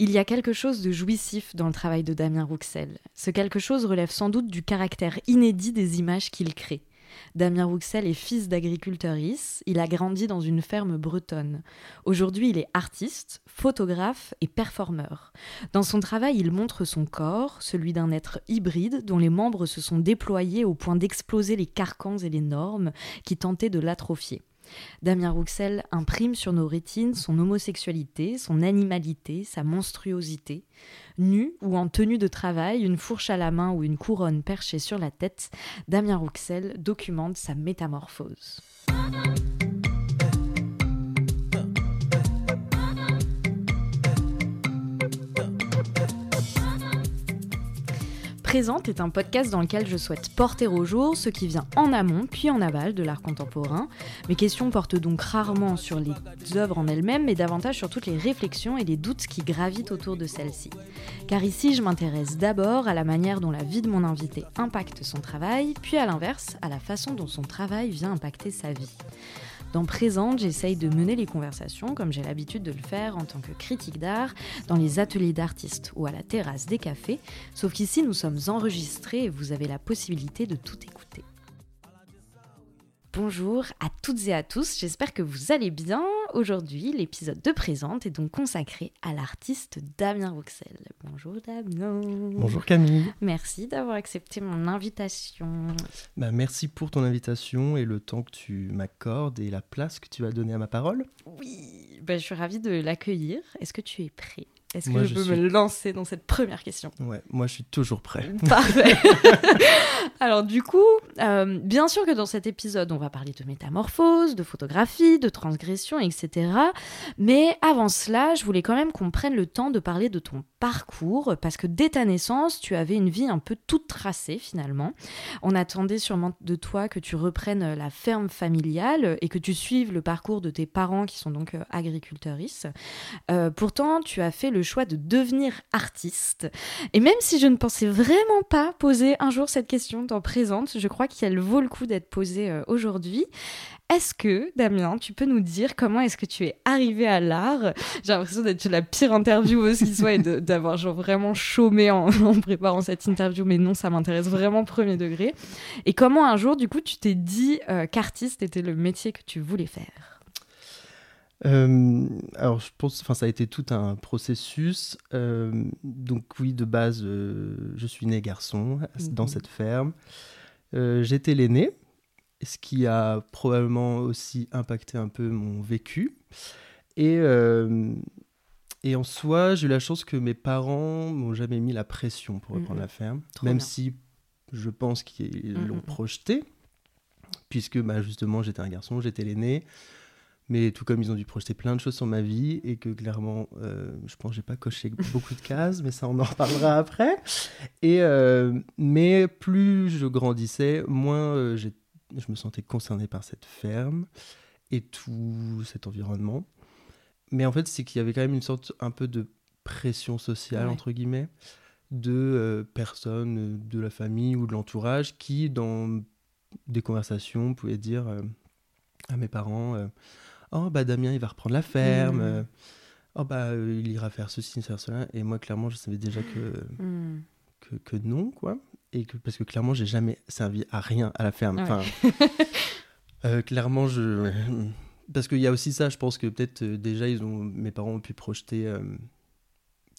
Il y a quelque chose de jouissif dans le travail de Damien Rouxel. Ce quelque chose relève sans doute du caractère inédit des images qu'il crée. Damien Rouxel est fils d'agriculteur il a grandi dans une ferme bretonne. Aujourd'hui, il est artiste, photographe et performeur. Dans son travail, il montre son corps, celui d'un être hybride dont les membres se sont déployés au point d'exploser les carcans et les normes qui tentaient de l'atrophier. Damien Rouxel imprime sur nos rétines son homosexualité, son animalité, sa monstruosité. Nu ou en tenue de travail, une fourche à la main ou une couronne perchée sur la tête, Damien Rouxel documente sa métamorphose. Présente est un podcast dans lequel je souhaite porter au jour ce qui vient en amont puis en aval de l'art contemporain. Mes questions portent donc rarement sur les œuvres en elles-mêmes, mais davantage sur toutes les réflexions et les doutes qui gravitent autour de celles-ci. Car ici, je m'intéresse d'abord à la manière dont la vie de mon invité impacte son travail, puis à l'inverse, à la façon dont son travail vient impacter sa vie. Dans Présente, j'essaye de mener les conversations comme j'ai l'habitude de le faire en tant que critique d'art, dans les ateliers d'artistes ou à la terrasse des cafés, sauf qu'ici nous sommes enregistrés et vous avez la possibilité de tout écouter. Bonjour à toutes et à tous, j'espère que vous allez bien. Aujourd'hui, l'épisode de Présente est donc consacré à l'artiste Damien Rouxel. Bonjour Damien. Bonjour Camille. Merci d'avoir accepté mon invitation. Bah, merci pour ton invitation et le temps que tu m'accordes et la place que tu vas donner à ma parole. Oui, bah, je suis ravie de l'accueillir. Est-ce que tu es prêt? Est-ce que je, peux me lancer dans cette première question? Ouais, moi je suis toujours prêt. Parfait. Alors du coup, euh, bien sûr que dans cet épisode, on va parler de métamorphose, de photographie, de transgression, etc. Mais avant cela, je voulais quand même qu'on prenne le temps de parler de ton parcours, parce que dès ta naissance, tu avais une vie un peu toute tracée finalement. On attendait sûrement de toi que tu reprennes la ferme familiale et que tu suives le parcours de tes parents qui sont donc euh, agriculteurs. Euh, pourtant, tu as fait le choix de devenir artiste. Et même si je ne pensais vraiment pas poser un jour cette question dans présente, je crois qu'elle vaut le coup d'être posée euh, aujourd'hui. Est-ce que, Damien, tu peux nous dire comment est-ce que tu es arrivé à l'art? J'ai l'impression d'être la pire intervieweuse qui soit et d'avoir genre vraiment chômé en, préparant cette interview, mais non, ça m'intéresse vraiment premier degré. Et comment un jour, du coup, tu t'es dit euh, qu'artiste était le métier que tu voulais faire? Euh, alors, je pense, enfin, ça a été tout un processus. Euh, donc, oui, de base, euh, je suis né garçon dans mhm. cette ferme. J'étais l'aîné, ce qui a probablement aussi impacté un peu mon vécu. Et, et en soi, j'ai eu la chance que mes parents m'ont jamais mis la pression pour reprendre mhm. la ferme, même si je pense qu'ils l'ont mhm. projeté, puisque bah, justement, j'étais un garçon, j'étais l'aîné. Mais tout comme ils ont dû projeter plein de choses sur ma vie et que clairement, euh, je pense que j'ai pas coché beaucoup de cases, mais ça on en reparlera après. Et euh, mais plus je grandissais, moins euh, je me sentais concerné par cette ferme et tout cet environnement. Mais en fait, c'est qu'il y avait quand même une sorte un peu de pression sociale entre guillemets de personnes de la famille ou de l'entourage qui, dans des conversations, pouvaient dire à mes parents Oh, bah Damien, il va reprendre la ferme. Hmm. Euh, oh, bah euh, il ira faire ceci, faire cela. Et moi, clairement, je savais déjà que, hmm. que, que, non, quoi. Et que, parce que clairement, j'ai jamais servi à rien à la ferme. Enfin, euh, clairement, je. Parce qu'il y a aussi ça, je pense que peut-être déjà, ils ont, mes parents ont pu projeter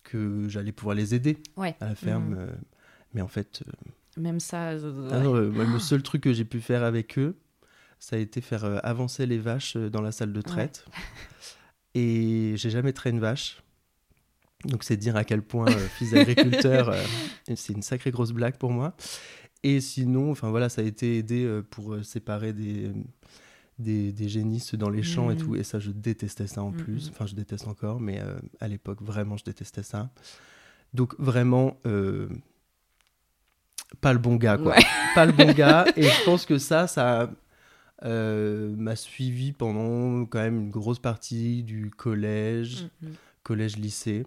que j'allais pouvoir les aider à la ferme. Hmm. mais en fait. Même ça. Ah le seul truc que j'ai pu faire avec eux, ça a été faire euh, avancer les vaches euh, dans la salle de traite. Et j'ai jamais traité une vache. Donc c'est dire à quel point, euh, fils d'agriculteur, c'est une sacrée grosse blague pour moi. Et sinon, enfin voilà, ça a été aidé pour séparer des, des, génisses dans les champs et mmh. tout. Et ça, je détestais ça en mmh, plus. Mmh. Enfin, je déteste encore, mais à l'époque, vraiment, je détestais ça. Donc vraiment, pas le bon gars, quoi. Pas le bon gars. Et je pense que ça, ça m'a suivi pendant quand même une grosse partie du collège, mhm. collège-lycée.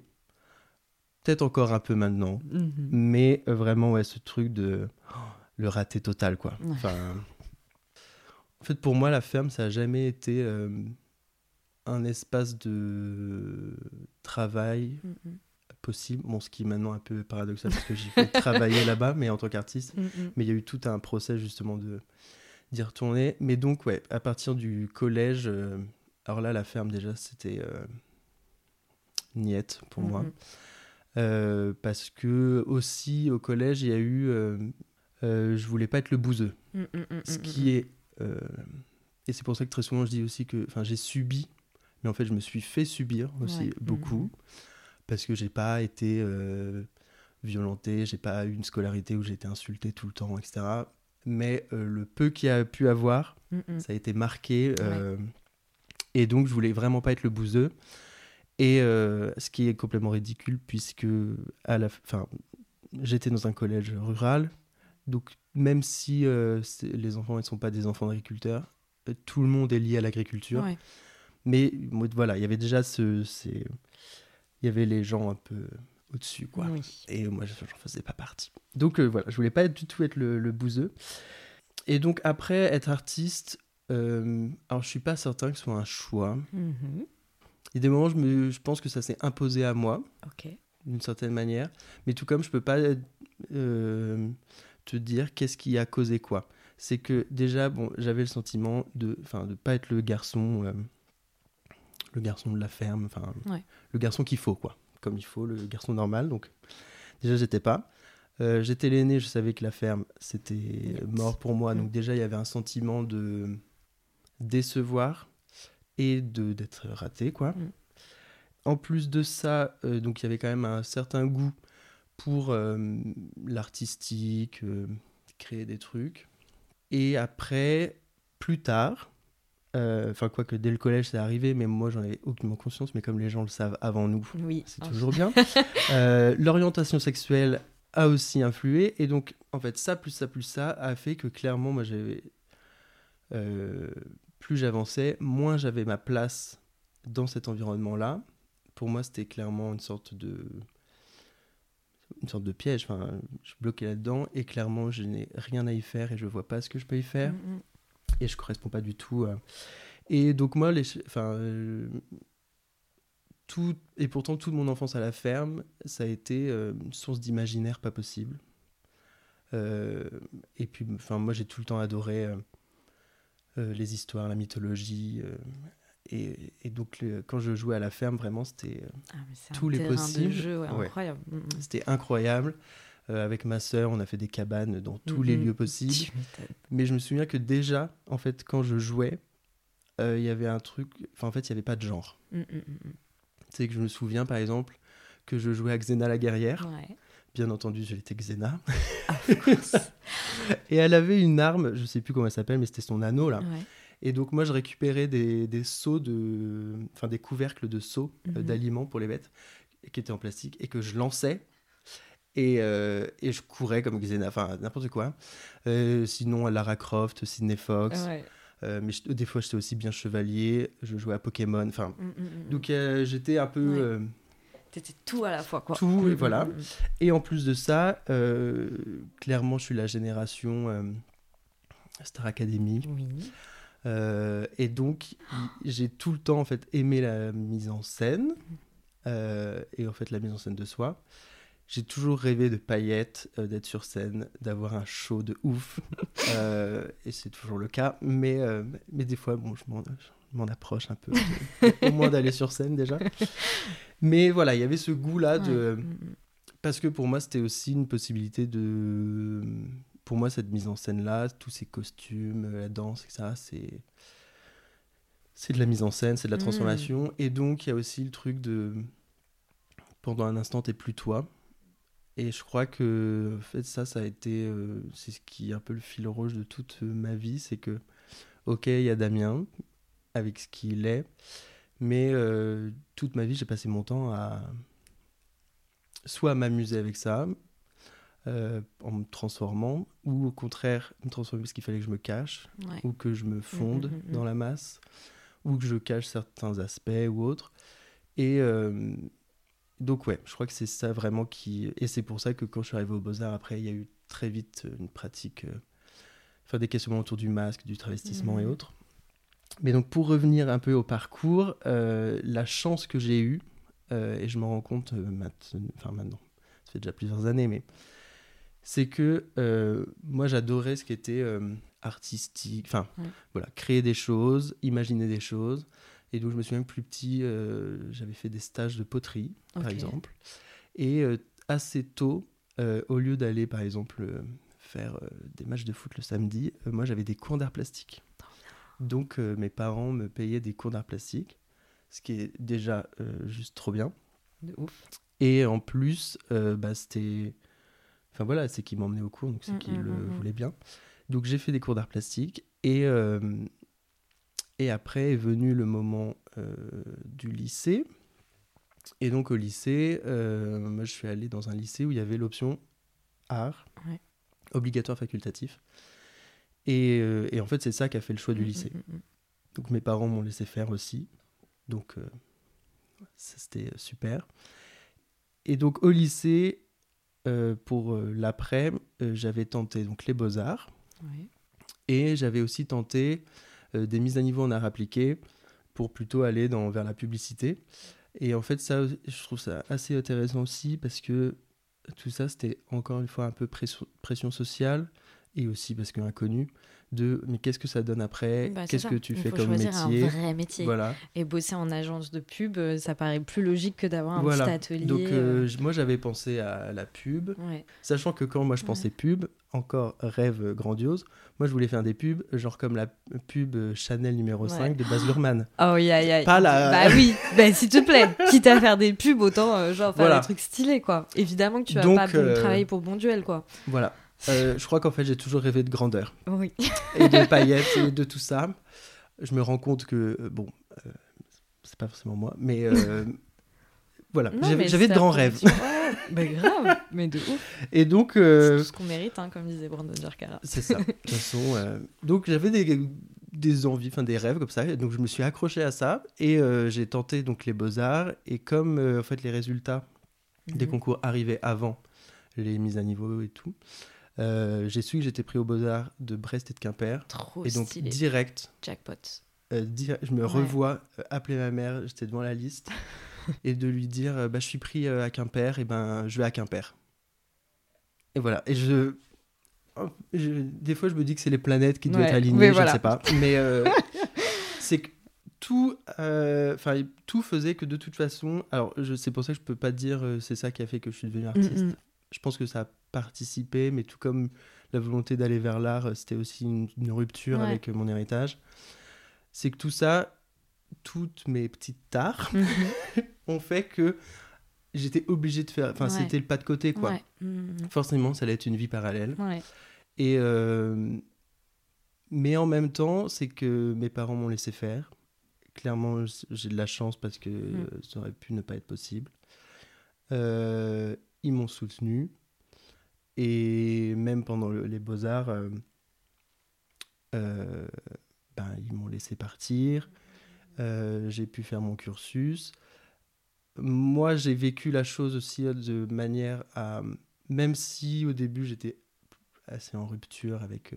Peut-être encore un peu maintenant. Mhm. Mais euh, vraiment, ouais, ce truc de oh, le raté total, quoi. Enfin, en fait, pour moi, la ferme, ça n'a jamais été euh, un espace de travail. Mhm. possible. Bon, ce qui est maintenant un peu paradoxal parce que j'ai fait travailler là-bas, mais en tant qu'artiste. Mm. Mais il y a eu tout un procès justement de d'y retourner. Mais donc, ouais, à partir du collège, euh, alors là, la ferme déjà, c'était euh, niette pour moi. Mhm. Euh, parce que aussi au collège, il y a eu. euh, je voulais pas être le bouseux. Mm, mm, mm, Ce qui est. et c'est pour ça que très souvent je dis aussi que. Enfin, j'ai subi, mais en fait, je me suis fait subir aussi Ouais. beaucoup. Mhm. Parce que j'ai pas été violenté, j'ai pas eu une scolarité où j'ai été insulté tout le temps, etc. Mais euh, le peu qu'il y a pu avoir, mm, mm. ça a été marqué. euh, Et donc, je voulais vraiment pas être le bouseux. Et euh, ce qui est complètement ridicule, puisque à la fin, j'étais dans un collège rural. Donc, même si les enfants ne sont pas des enfants d'agriculteurs, tout le monde est lié à l'agriculture. Ouais. Mais voilà, il y avait déjà ce. ces- Il y avait les gens un peu au-dessus, quoi. Oui. Et moi, je n'en faisais pas partie. Donc euh, voilà, je voulais pas du tout être le, le bouseux. Et donc après, être artiste, euh, alors je suis pas certain que ce soit un choix. Mhm. Il y a des moments, je, me, je pense que ça s'est imposé à moi, d'une certaine manière. Mais tout comme je peux pas euh, te dire qu'est-ce qui a causé quoi. C'est que déjà, bon, j'avais le sentiment de ne de pas être le garçon, euh, le garçon de la ferme, enfin, Ouais. le garçon qu'il faut, quoi. Comme il faut, le garçon normal. Donc, déjà, j'étais pas. Euh, j'étais l'aîné, je savais que la ferme, c'était mort pour moi. Donc, déjà, il y avait un sentiment de décevoir et de d'être raté, quoi. Mm. En plus de ça, euh, donc il y avait quand même un certain goût pour euh, l'artistique, créer des trucs. Et après, plus tard, euh, enfin quoi que dès le collège c'est arrivé, mais moi j'en avais aucunement conscience, mais comme les gens le savent avant nous, Oui. c'est toujours bien. Euh, L'orientation sexuelle a aussi influé, et donc en fait ça plus ça plus ça a fait que clairement moi j'avais euh, plus j'avançais, moins j'avais ma place dans cet environnement-là. Pour moi c'était clairement une sorte de une sorte de piège. Enfin, je suis bloqué là-dedans et clairement je n'ai rien à y faire et je vois pas ce que je peux y faire mm, mm. Et je correspond pas du tout. à- Et donc moi, les... enfin, euh, tout et pourtant toute mon enfance à la ferme, ça a été euh, une source d'imaginaire pas possible. Euh, et puis, enfin, moi j'ai tout le temps adoré euh, euh, les histoires, la mythologie. euh, et, et donc le- quand je jouais à la ferme, vraiment c'était euh, Ah, un Tous les possibles. Ouais, Ouais. Mm, mm. c'était incroyable. Euh, avec ma sœur, on a fait des cabanes dans tous les Mhm. lieux possibles. Mais je me souviens que déjà, en fait, quand je jouais, euh, il y avait un truc. Enfin, en fait, il n'y avait pas de genre. Mm, mm, mm, C'est que je me souviens, par exemple, que je jouais à Xena la guerrière. Ouais. Bien entendu, j'étais Xena. Of course. Et elle avait une arme, je sais plus comment elle s'appelle, mais c'était son anneau là. Ouais. Et donc, moi, je récupérais des, des seaux de. Enfin, des couvercles de seaux euh, Mhm. d'aliments pour les bêtes, qui étaient en plastique, et que je lançais. Et, euh, et je courais comme Xena, enfin n'importe quoi. Euh, sinon, Lara Croft, Sidney Fox. Ouais. Euh, mais je- des fois, j'étais aussi bien chevalier. Je jouais à Pokémon. Enfin, Mm, mm, mm. donc euh, j'étais un peu. Ouais. T'étais tout à la fois, quoi. Tout, et voilà. mm. Et en plus de ça, clairement, je suis la génération Star Academy. Oui. Et donc, j'ai tout le temps en fait aimé la mise en scène et en fait la mise en scène de soi. J'ai toujours rêvé de paillettes, euh, d'être sur scène, d'avoir un show de ouf. Euh, et c'est toujours le cas. Mais, euh, mais des fois, bon, je m'en, approche un peu. au moins d'aller sur scène déjà. Mais voilà, il y avait ce goût-là de. Ouais. Mm, mm. Parce que pour moi, c'était aussi une possibilité de. Pour moi, cette mise en scène-là, tous ces costumes, la danse, etc., c'est. C'est de la mise en scène, c'est de la Mm. transformation. Et donc, il y a aussi le truc de. Pendant un instant, t'es plus toi. Et je crois que, en fait, ça, ça a été. euh, c'est ce qui est un peu le fil rouge de toute ma vie. C'est que, ok, il y a Damien, avec ce qu'il est. Mais euh, toute ma vie, j'ai passé mon temps à soit à m'amuser avec ça, euh, en me transformant, ou au contraire, me transformer parce qu'il fallait que je me cache, Ouais. ou que je me fonde mm, mm. dans la masse, ou que je cache certains aspects ou autres. Et euh, donc, ouais, je crois que c'est ça vraiment qui. Et c'est pour ça que quand je suis arrivé au Beaux-Arts, après, il y a eu très vite une pratique, euh, enfin, des questionnements autour du masque, du travestissement et Mhm. autres. Mais donc, pour revenir un peu au parcours, euh, la chance que j'ai eue, euh, et je me rends compte maintenant, enfin maintenant, ça fait déjà plusieurs années, mais c'est que moi j'adorais ce qui était artistique, enfin voilà, créer des choses, imaginer des choses. Et donc je me souviens plus petit, j'avais fait des stages de poterie, par exemple. Et assez tôt, au lieu d'aller par exemple faire des matchs de foot le samedi, moi j'avais des cours d'art plastique. Donc euh, mes parents me payaient des cours d'art plastique, ce qui est déjà euh, juste trop bien. De ouf. Et en plus, euh, bah, c'était. Enfin voilà, c'est qu'ils m'emmenaient au cours, donc c'est mm, qu'ils mm, le mm, voulaient bien. Donc j'ai fait des cours d'art plastique et, et après est venu le moment du lycée. Et donc au lycée, moi je suis allé dans un lycée où il y avait l'option art, obligatoire facultatif. Euh, et, en fait, c'est ça qui a fait le choix du mm, mm, lycée. Mm, donc mes parents m'ont laissé faire aussi. Donc euh, c'était super. Et donc au lycée, euh, pour l'après, j'avais tenté donc les beaux-arts. Et j'avais aussi tenté des mises à niveau en art appliqué pour plutôt aller dans, vers la publicité. Et en fait, ça, je trouve ça assez intéressant aussi parce que tout ça, c'était encore une fois un peu pression, pression sociale et aussi parce qu'inconnu de mais qu'est-ce que ça donne après? Bah, qu'est-ce que tu fais comme métier un vrai métier. Voilà. Et bosser en agence de pub euh, ça paraît plus logique que d'avoir un petit atelier donc euh, euh. moi j'avais pensé à la pub. Sachant que quand moi je pensais pub encore rêve grandiose moi je voulais faire des pubs genre comme la pub Chanel numéro 5 de Baz Luhrmann. Oh yeah, yeah. pas la bah oui bah, s'il te plaît quitte à faire des pubs autant genre faire des trucs stylés quoi. Évidemment que tu vas pas travailler pour Bon Duel quoi. voilà euh, je crois qu'en fait, j'ai toujours rêvé de grandeur. Oui. et de paillettes et de tout ça. Je me rends compte que, euh, bon, euh, c'est pas forcément moi, mais voilà, j'avais de grands rêves. mais grave, mais de ouf. Et donc. C'est tout ce qu'on mérite, hein, comme disait Brandon Jarkara. C'est ça. De toute façon, donc j'avais des, des envies, enfin des rêves comme ça. donc je me suis accroché à ça et j'ai tenté donc les beaux-arts. Et comme en fait les résultats des mhm. concours arrivaient avant les mises à niveau et tout, euh, j'ai su que j'étais pris aux Beaux-Arts de Brest et de Quimper. Trop Et donc, direct. Jackpot. Euh, je me revois euh, appeler ma mère, j'étais devant la liste, et de lui dire bah, Je suis pris à Quimper, et ben je vais à Quimper. Et voilà. Et je. des fois, je me dis que c'est les planètes qui doivent être alignées, je ne sais pas. Mais c'est que tout, enfin tout faisait que de toute façon. Alors, c'est pour ça que je peux pas dire c'est ça qui a fait que je suis devenu artiste. Mm, mm. Je pense que ça a participé, mais tout comme la volonté d'aller vers l'art, euh, c'était aussi une, rupture avec euh, mon héritage. C'est que tout ça, toutes mes petites tares, mhm. ont fait que j'étais obligé de faire. Enfin, c'était le pas de côté, quoi. Mhm. Forcément, ça allait être une vie parallèle. Et. Euh, mais en même temps, c'est que mes parents m'ont laissé faire. Clairement, j'ai de la chance parce que mhm. ça aurait pu ne pas être possible. ils m'ont soutenu. Et même pendant les beaux-arts, euh, euh, ben, ils m'ont laissé partir. Euh, j'ai pu faire mon cursus. Moi, j'ai vécu la chose aussi de manière à... Même si au début, j'étais assez en rupture avec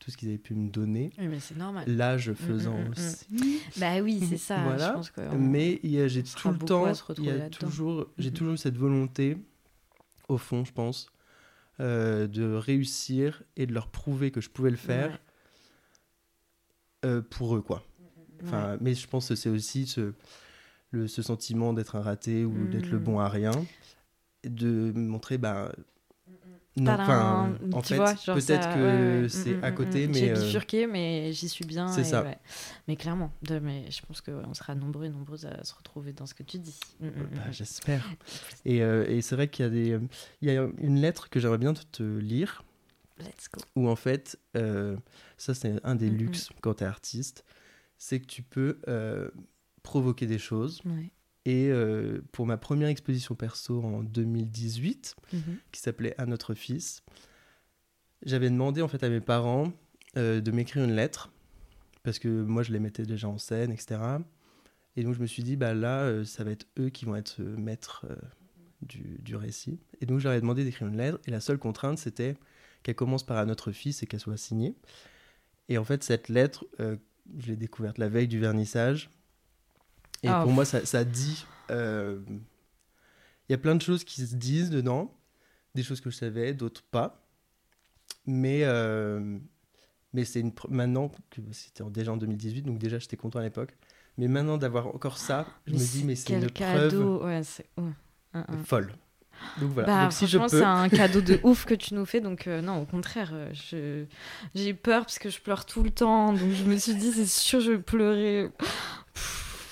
tout ce qu'ils avaient pu me donner. Oui, mais c'est normal. L'âge mm, faisant mm, mm, aussi. Bah oui, c'est ça. voilà. mais j'ai tout le temps, il y a toujours, j'ai toujours eu cette volonté, au fond, je pense, euh, de réussir et de leur prouver que je pouvais le faire euh, pour eux, quoi. Enfin, Mais je pense que c'est aussi ce, le, ce sentiment d'être un raté ou d'être le bon à rien, de montrer, bah, non, enfin, en fait, peut-être que c'est mm, mm, à côté, mm, mais. J'ai euh, bifurqué, mais j'y suis bien. C'est ça. Mais clairement, de, mais je pense qu'on sera nombreux et nombreuses à se retrouver dans ce que tu dis. Bah, j'espère. Et, euh, et c'est vrai qu'il y a des, il y a une lettre que j'aimerais bien te lire. Let's go. Où en fait, euh, ça c'est un des luxes quand tu es artiste, c'est que tu peux provoquer des choses. Ouais et euh, pour ma première exposition perso en 2018, mhm. qui s'appelait À notre fils, j'avais demandé en fait à mes parents euh, de m'écrire une lettre, parce que moi je les mettais déjà en scène, etc. Et donc je me suis dit, bah là, euh, ça va être eux qui vont être maîtres du, du, récit. Et donc j'avais demandé d'écrire une lettre, et la seule contrainte, c'était qu'elle commence par à notre fils et qu'elle soit signée. Et en fait, cette lettre, je l'ai découverte la veille du vernissage, Et Ah, pour moi, ça, ça dit. euh, Il y a plein de choses qui se disent dedans, des choses que je savais, d'autres pas. Mais, euh, mais c'est une maintenant que c'était déjà en 2018, donc déjà j'étais content à l'époque. Mais maintenant d'avoir encore ça, je me dis, mais c'est une preuve cadeau. Ouais, c'est ouais. Un, un. folle. Donc voilà. Bah, donc si je franchement, peux. c'est un cadeau de ouf que tu nous fais. Donc, euh, non, au contraire, euh, je... j'ai eu peur parce que je pleure tout le temps. Donc, je me suis dit, c'est sûr, je vais pleurer.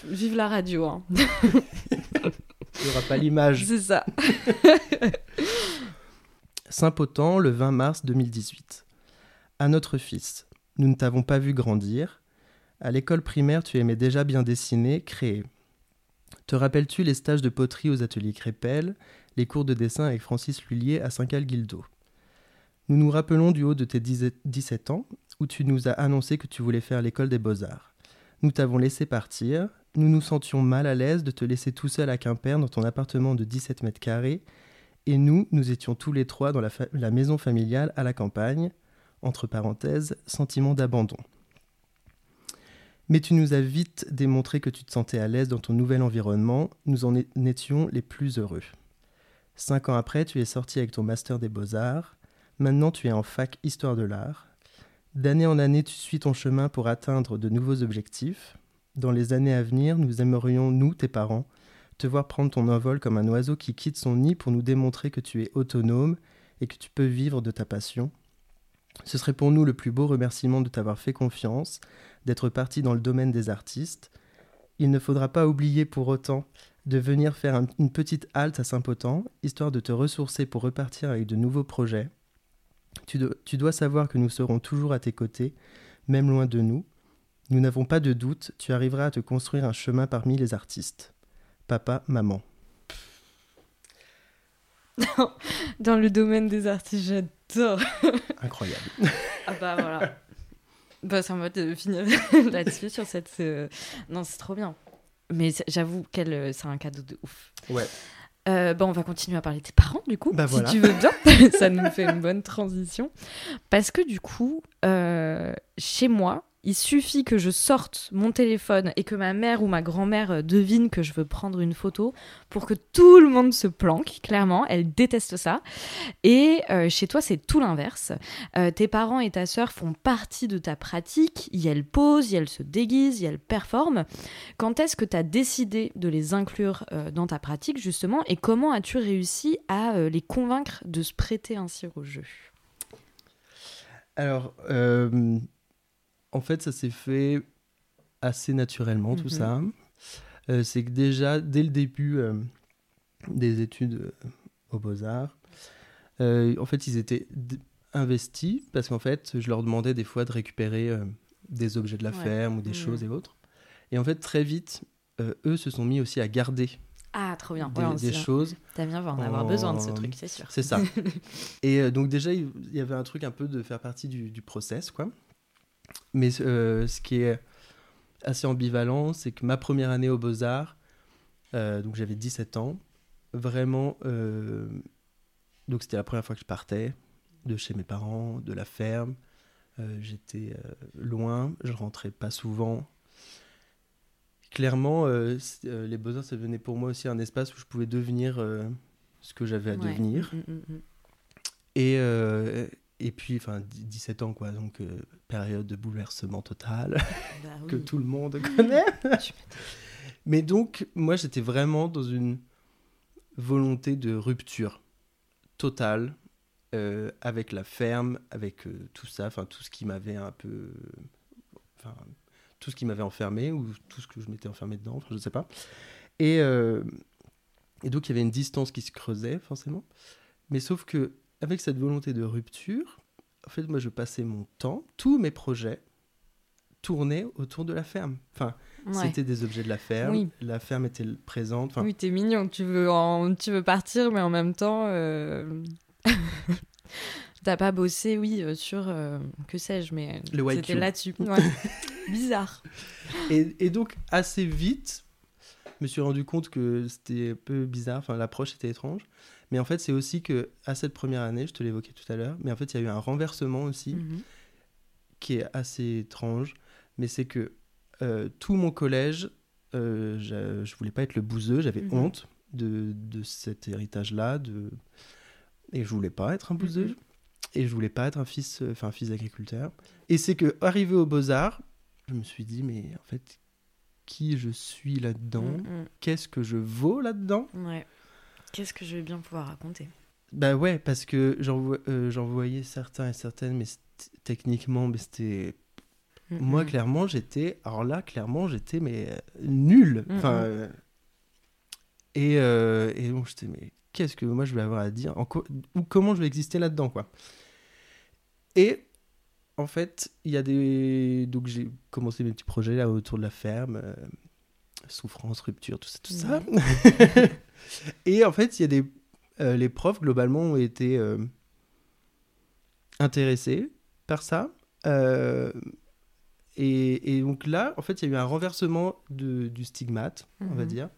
Vive la radio. hein. Il n'y aura pas l'image. C'est ça. Saint-Potent, le 20 mars 2018. À notre fils, nous ne t'avons pas vu grandir. À l'école primaire, tu aimais déjà bien dessiner, créer. Te rappelles-tu les stages de poterie aux ateliers Crépel, les cours de dessin avec Francis Lullier à Saint-Cal-Guildo Nous nous rappelons du haut de tes 10 17 ans, où tu nous as annoncé que tu voulais faire l'école des beaux-arts. Nous t'avons laissé partir, nous nous sentions mal à l'aise de te laisser tout seul à Quimper dans ton appartement de 17 mètres carrés, et nous, nous étions tous les trois dans la, la maison familiale à la campagne, entre parenthèses, sentiment d'abandon. Mais tu nous as vite démontré que tu te sentais à l'aise dans ton nouvel environnement, nous en étions les plus heureux. Cinq ans après, tu es sorti avec ton master des beaux-arts, maintenant tu es en fac Histoire de l'art. D'année en année, tu suis ton chemin pour atteindre de nouveaux objectifs. Dans les années à venir, nous aimerions, nous, tes parents, te voir prendre ton envol comme un oiseau qui quitte son nid pour nous démontrer que tu es autonome et que tu peux vivre de ta passion. Ce serait pour nous le plus beau remerciement de t'avoir fait confiance, d'être parti dans le domaine des artistes. Il ne faudra pas oublier pour autant de venir faire un- une petite halte à Saint-Potent, histoire de te ressourcer pour repartir avec de nouveaux projets. Tu dois savoir que nous serons toujours à tes côtés, même loin de nous. Nous n'avons pas de doute, tu arriveras à te construire un chemin parmi les artistes. Papa, maman. Dans le domaine des artistes, j'adore. Incroyable. Ah bah voilà. bah, c'est en mode de finir là-dessus sur cette. euh, Non, c'est trop bien. Mais j'avoue qu'elle, euh, c'est un cadeau de ouf. Ouais. Euh, bah, on va continuer à parler de tes parents, du coup, Bah, si voilà. tu veux bien. Ça nous fait une bonne transition. Parce que, du coup, euh, chez moi, il suffit que je sorte mon téléphone et que ma mère ou ma grand-mère euh, devine que je veux prendre une photo pour que tout le monde se planque, clairement. Elle déteste ça. Et euh, chez toi, c'est tout l'inverse. Euh, tes parents et ta sœur font partie de ta pratique. Y elles posent, y elles se déguisent, y elles performent. Quand est-ce que tu as décidé de les inclure dans ta pratique, justement, et comment as-tu réussi à les convaincre de se prêter ainsi au jeu? Alors, en fait, ça s'est fait assez naturellement, tout Mhm. ça. Euh, c'est que déjà, dès le début euh, des études euh, aux Beaux-Arts, en fait, ils étaient investis parce qu'en fait, je leur demandais des fois de récupérer des objets de la Ouais. ferme ou des Mhm. choses et autres. Et en fait, très vite, eux se sont mis aussi à garder Ah, trop bien. des, Ouais, des choses. Damien va en avoir besoin de ce truc, c'est sûr. C'est ça. et euh, donc déjà, il il y avait un truc un peu de faire partie du, du process, quoi. Mais euh, ce qui est assez ambivalent, c'est que ma première année aux Beaux-Arts, euh, donc j'avais 17 ans, vraiment, euh, donc c'était la première fois que je partais de chez mes parents, de la ferme. Euh, J'étais euh, loin, je rentrais pas souvent. Clairement, euh, les Beaux-Arts, ça devenait pour moi aussi un espace où je pouvais devenir ce que j'avais à Ouais. devenir. Mm, mm, mm. Et, et puis, enfin, 17 ans, quoi, donc euh, période de bouleversement total Bah que tout le monde connaît. Mais donc, moi, j'étais vraiment dans une volonté de rupture totale euh, avec la ferme, avec euh, tout ça, enfin, tout ce qui m'avait un peu. Enfin, tout ce qui m'avait enfermé ou tout ce que je m'étais enfermé dedans, enfin, je sais pas. Et, et donc, il y avait une distance qui se creusait, forcément. Mais sauf que, avec cette volonté de rupture, en fait, moi, je passais mon temps, tous mes projets tournaient autour de la ferme. Enfin, Ouais. c'était des objets de la ferme. Oui. La ferme était présente. Enfin, Oui, t'es mignon. Tu veux, en... tu veux partir, mais en même temps, euh... t'as pas bossé, oui, euh, sur euh, que sais-je, mais c'était là-dessus. Ouais. Bizarre. et, et donc, assez vite, je me suis rendu compte que c'était un peu bizarre. Enfin, l'approche était étrange. Mais en fait, c'est aussi que à cette première année, je te l'évoquais tout à l'heure, mais en fait, il y a eu un renversement aussi Mhm. qui est assez étrange. Mais c'est que euh, tout mon collège euh, je, je voulais pas être le bouseux, j'avais Mhm. honte de, de cet héritage-là, de... et je voulais pas être un bouseux, Mhm. et je voulais pas être un fils, euh, enfin fils d'agriculteur. Et c'est que arrivé aux Beaux Arts, je me suis dit mais en fait qui je suis là-dedans, Mm, qu'est-ce que je vaux là-dedans? Mm. Ouais. Qu'est-ce que je vais bien pouvoir raconter? Bah ouais, parce que j'en euh, voyais certains et certaines, mais techniquement, mais c'était Mm, Moi, mm. clairement, j'étais. Alors là, clairement, j'étais mais euh, nul. Enfin. euh, et, euh, et donc, j'étais mais qu'est-ce que moi je vais avoir à dire? En co- Ou comment je vais exister là-dedans, quoi? Et en fait, il y a des. Donc, j'ai commencé mes petits projets là autour de la ferme. Souffrance, rupture, tout ça, tout ça. et en fait, il y a des. euh, les profs, globalement, ont été euh, intéressés par ça. Euh, et, et donc là, en fait, il y a eu un renversement de, du stigmate, on va Mhm. dire,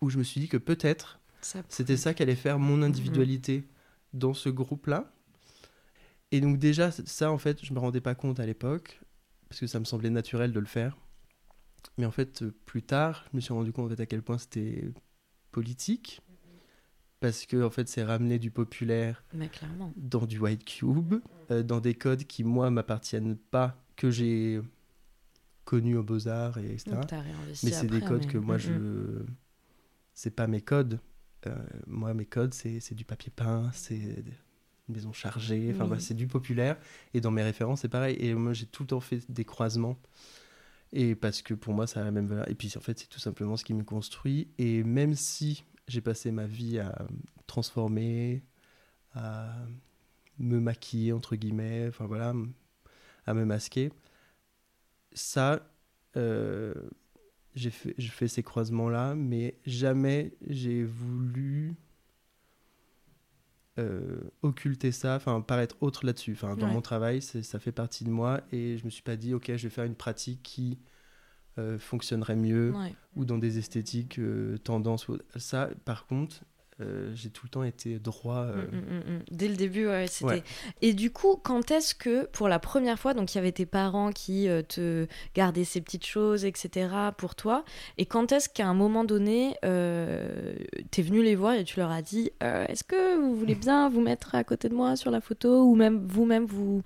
où je me suis dit que peut-être c'était ça qui allait faire mon individualité dans ce groupe-là. Et donc déjà, ça, en fait, je me rendais pas compte à l'époque, parce que ça me semblait naturel de le faire. Mais en fait, plus tard, je me suis rendu compte en fait, à quel point c'était politique, parce que en fait, c'est ramener du populaire Mais dans du white cube, euh, dans des codes qui, moi, m'appartiennent pas, que j'ai connus aux beaux-arts, et etc. Mais c'est des codes mais- que moi, Mm, je. mm. C'est pas mes codes. Euh, moi, mes codes, c'est du papier peint, c'est une maison chargée, enfin Oui. voilà, c'est du populaire. Et dans mes références, c'est pareil. Et moi, j'ai tout le temps fait des croisements. Et parce que pour moi, ça a la même valeur. Et puis, en fait, c'est tout simplement ce qui me construit. Et même si j'ai passé ma vie à me transformer, à me maquiller, entre guillemets, enfin voilà, à me masquer, ça, euh, j'ai fait, je fais ces croisements-là, mais jamais j'ai voulu euh, occulter ça, enfin paraître autre là-dessus. Enfin, dans Ouais. mon travail, ça fait partie de moi et je me suis pas dit, ok, je vais faire une pratique qui euh, fonctionnerait mieux Ouais. ou dans des esthétiques euh, tendances. ou- Ça, par contre, euh, j'ai tout le temps été droit. euh, Mm, mm, mm. Dès le début, ouais, c'était. Ouais. Et du coup, quand est-ce que, pour la première fois, donc il y avait tes parents qui euh, te gardaient ces petites choses, etc., pour toi, et quand est-ce qu'à un moment donné, t'es venu les voir et tu leur as dit Est-ce que vous voulez bien vous mettre à côté de moi sur la photo Ou même vous-même, vous.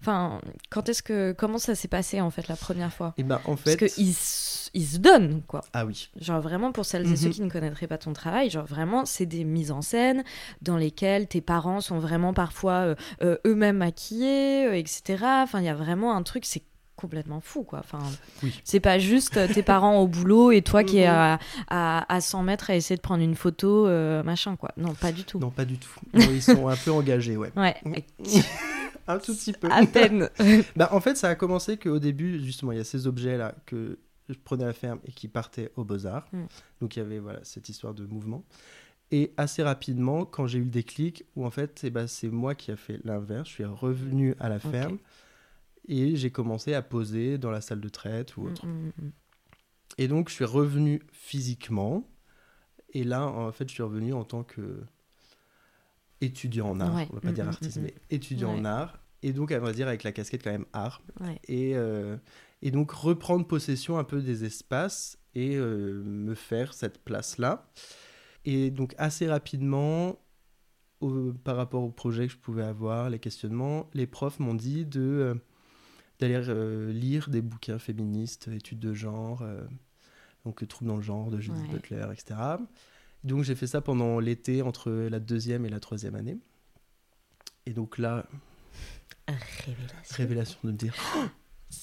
Enfin, quand est-ce que. Comment ça s'est passé, en fait, la première fois? Et ben en Parce qu'ils s- ils se donnent, quoi. ah oui, Genre vraiment pour celles et ceux Mhm. qui ne connaîtraient pas ton travail, genre vraiment c'est des mises en scène dans lesquelles tes parents sont vraiment parfois euh, euh, eux-mêmes maquillés, euh, etc. Enfin il y a vraiment un truc, c'est complètement fou quoi. Enfin Oui. c'est pas juste tes parents au boulot et toi qui es Mhm. à, à, à 100 mètres à essayer de prendre une photo, euh, machin quoi. Non pas du tout. non pas du tout. Ils sont un peu engagés, ouais. Ouais, un tout petit peu. à peine. Bah, en fait, ça a commencé qu'au début, justement, il y a ces objets-là que je prenais à la ferme et qui partaient aux Beaux-Arts. Mm. Donc, il y avait voilà, cette histoire de mouvement. Et assez rapidement, quand j'ai eu le déclic, où en fait, eh ben, c'est moi qui a fait l'inverse, je suis revenu à la ferme et j'ai commencé à poser dans la salle de traite ou autre. Mm, mm, mm. Et donc, je suis revenu physiquement. Et là, en fait, je suis revenu en tant que étudiant en art. Ouais. On va pas Mm, dire mm, artiste, mm, mais étudiant Ouais. en art. Et donc, on va dire avec la casquette quand même art. Ouais. Et, euh, et donc, reprendre possession un peu des espaces et euh, me faire cette place-là. Et donc, assez rapidement, au- par rapport au projet que je pouvais avoir, les questionnements, les profs m'ont dit de euh, d'aller euh, lire des bouquins féministes, études de genre, euh, donc Troubles dans le genre de Judith Ouais. Butler, etc. Donc j'ai fait ça pendant l'été entre la deuxième et la troisième année. Et donc là, Révélation. révélation de me dire, Oh,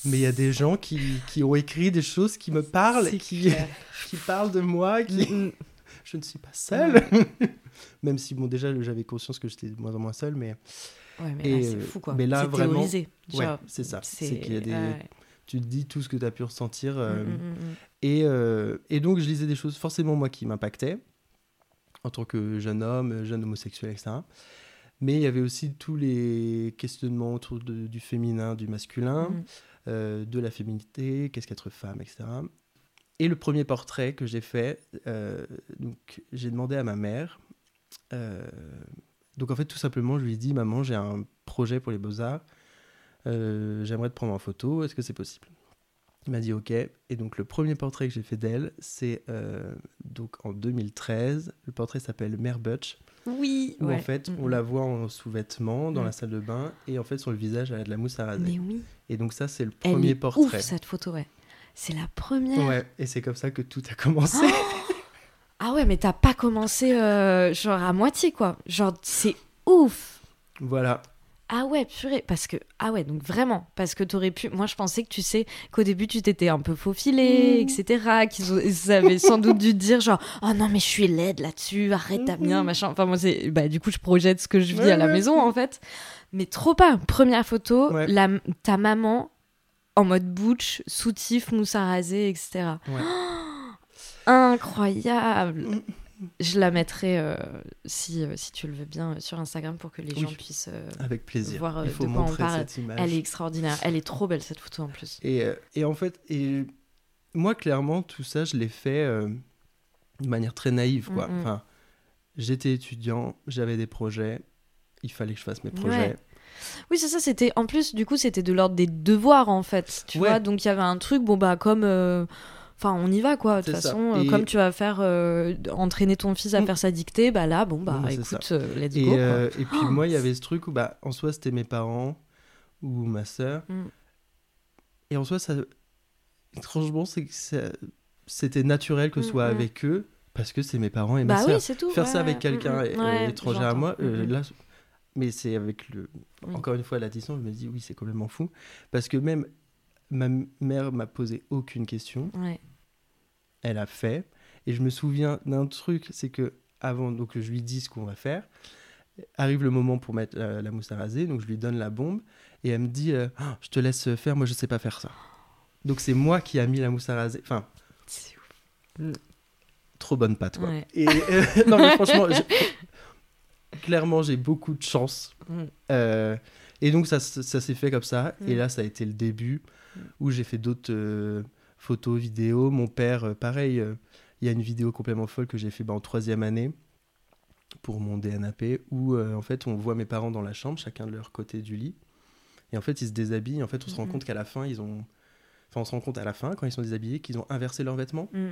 mais il y a des gens qui, qui ont écrit des choses qui me parlent, qui, qui parlent de moi, qui... Je ne suis pas seule. Même si, bon, déjà, j'avais conscience que j'étais de moins en moins seule, mais Ouais, mais Et, là, c'est euh, fou quoi. mais là, C'est vraiment- théorisé. ouais, c'est ça. C'est c'est- qu'il y a des... ouais. Tu te dis tout ce que tu as pu ressentir. euh, Mm, mm, mm. Et, euh, et donc, je lisais des choses forcément, moi, qui m'impactaient, en tant que jeune homme, jeune homosexuel, etc. Mais il y avait aussi tous les questionnements autour de- du féminin, du masculin, euh, de la féminité, qu'est-ce qu'être femme, etc. Et le premier portrait que j'ai fait, euh, donc j'ai demandé à ma mère. euh, donc en fait, tout simplement, je lui ai dit, maman, j'ai un projet pour les beaux-arts. euh, J'aimerais te prendre en photo. Est-ce que c'est possible? Il m'a dit OK. Et donc, le premier portrait que j'ai fait d'elle, c'est donc en 2013. Le portrait s'appelle Mère Butch. Oui. Où ouais. en fait, on mm. la voit en sous-vêtements dans Mm. la salle de bain. Et en fait, sur le visage, elle a de la mousse à raser. Mais oui. Et donc, ça, c'est le Elle premier est portrait. ouf cette photo, ouais. C'est la première. Ouais. Et c'est comme ça que tout a commencé. Ah ouais, mais t'as pas commencé euh, genre à moitié quoi. Genre c'est ouf. voilà. Ah ouais, purée, parce que ah ouais, donc vraiment, parce que t'aurais pu. Moi, je pensais que tu sais qu'au début tu t'étais un peu faufilé, Mmh. etc. Qu'ils avaient sans doute dû te dire genre oh non mais je suis laide là-dessus, arrête ta bien Mmh. machin. Enfin moi c'est bah du coup je projette ce que je vis Ouais, à la ouais. maison en fait. Mais trop pas. Première photo, Ouais. la, ta maman en mode butch, soutif, mousse à raser, etc. Ouais. Incroyable. Je la mettrai, euh, si, euh, si tu le veux bien, euh, sur Instagram pour que les Oui. gens puissent euh, Avec plaisir. voir Il faut de quoi on montrer parle. cette image. Elle est extraordinaire. Elle est trop belle, cette photo en plus. Et, et en fait, et moi, clairement, tout ça, je l'ai fait de manière très naïve. Quoi. Mm, mm. Enfin, j'étais étudiant, j'avais des projets, il fallait que je fasse mes projets. Ouais. Oui, c'est ça. C'était en plus, du coup, c'était de l'ordre des devoirs en fait. Tu Ouais. vois, donc il y avait un truc. Bon bah comme. euh, Enfin, on y va quoi. De toute façon, Et- comme tu vas faire euh, entraîner ton fils à Mm. faire sa dictée, bah là, bon bah écoute, euh, let's Et, go. quoi. euh, et puis moi, il y avait ce truc où, bah, en soi, c'était mes parents ou ma sœur. Mm. Et en soi, ça, franchement, c'est ça- c'était naturel que ce Mm, soit mm. avec eux parce que c'est mes parents et ma Bah sœur. oui, c'est tout. Faire ouais, ça avec quelqu'un. Ouais, étranger à moi, là, mais c'est avec le, Oui. encore une fois l'addition, je me dis oui, c'est complètement fou parce que même ma mère m'a posé aucune question, Ouais. elle a fait et je me souviens d'un truc, c'est que avant donc que je lui dise ce qu'on va faire, arrive le moment pour mettre la, la mousse à raser, donc je lui donne la bombe et elle me dit euh, Ah, je te laisse faire, moi je sais pas faire ça. Donc c'est moi qui a mis la mousse à raser, enfin ouf. trop bonne patte quoi. Ouais. Et euh, non mais franchement, clairement j'ai beaucoup de chance. Mm. Euh, et donc ça, ça s'est fait comme ça. Mm. Et là ça a été le début où j'ai fait d'autres euh, photos, vidéos. Mon père, euh, pareil, il y a une vidéo complètement folle que j'ai fait bah, en troisième année pour mon DNAP où en fait on voit mes parents dans la chambre, chacun de leur côté du lit. Et en fait ils se déshabillent. En fait on se rend Mhm. compte qu'à la fin ils ont... Enfin on se rend compte à la fin quand ils sont déshabillés qu'ils ont inversé leurs vêtements. Mm.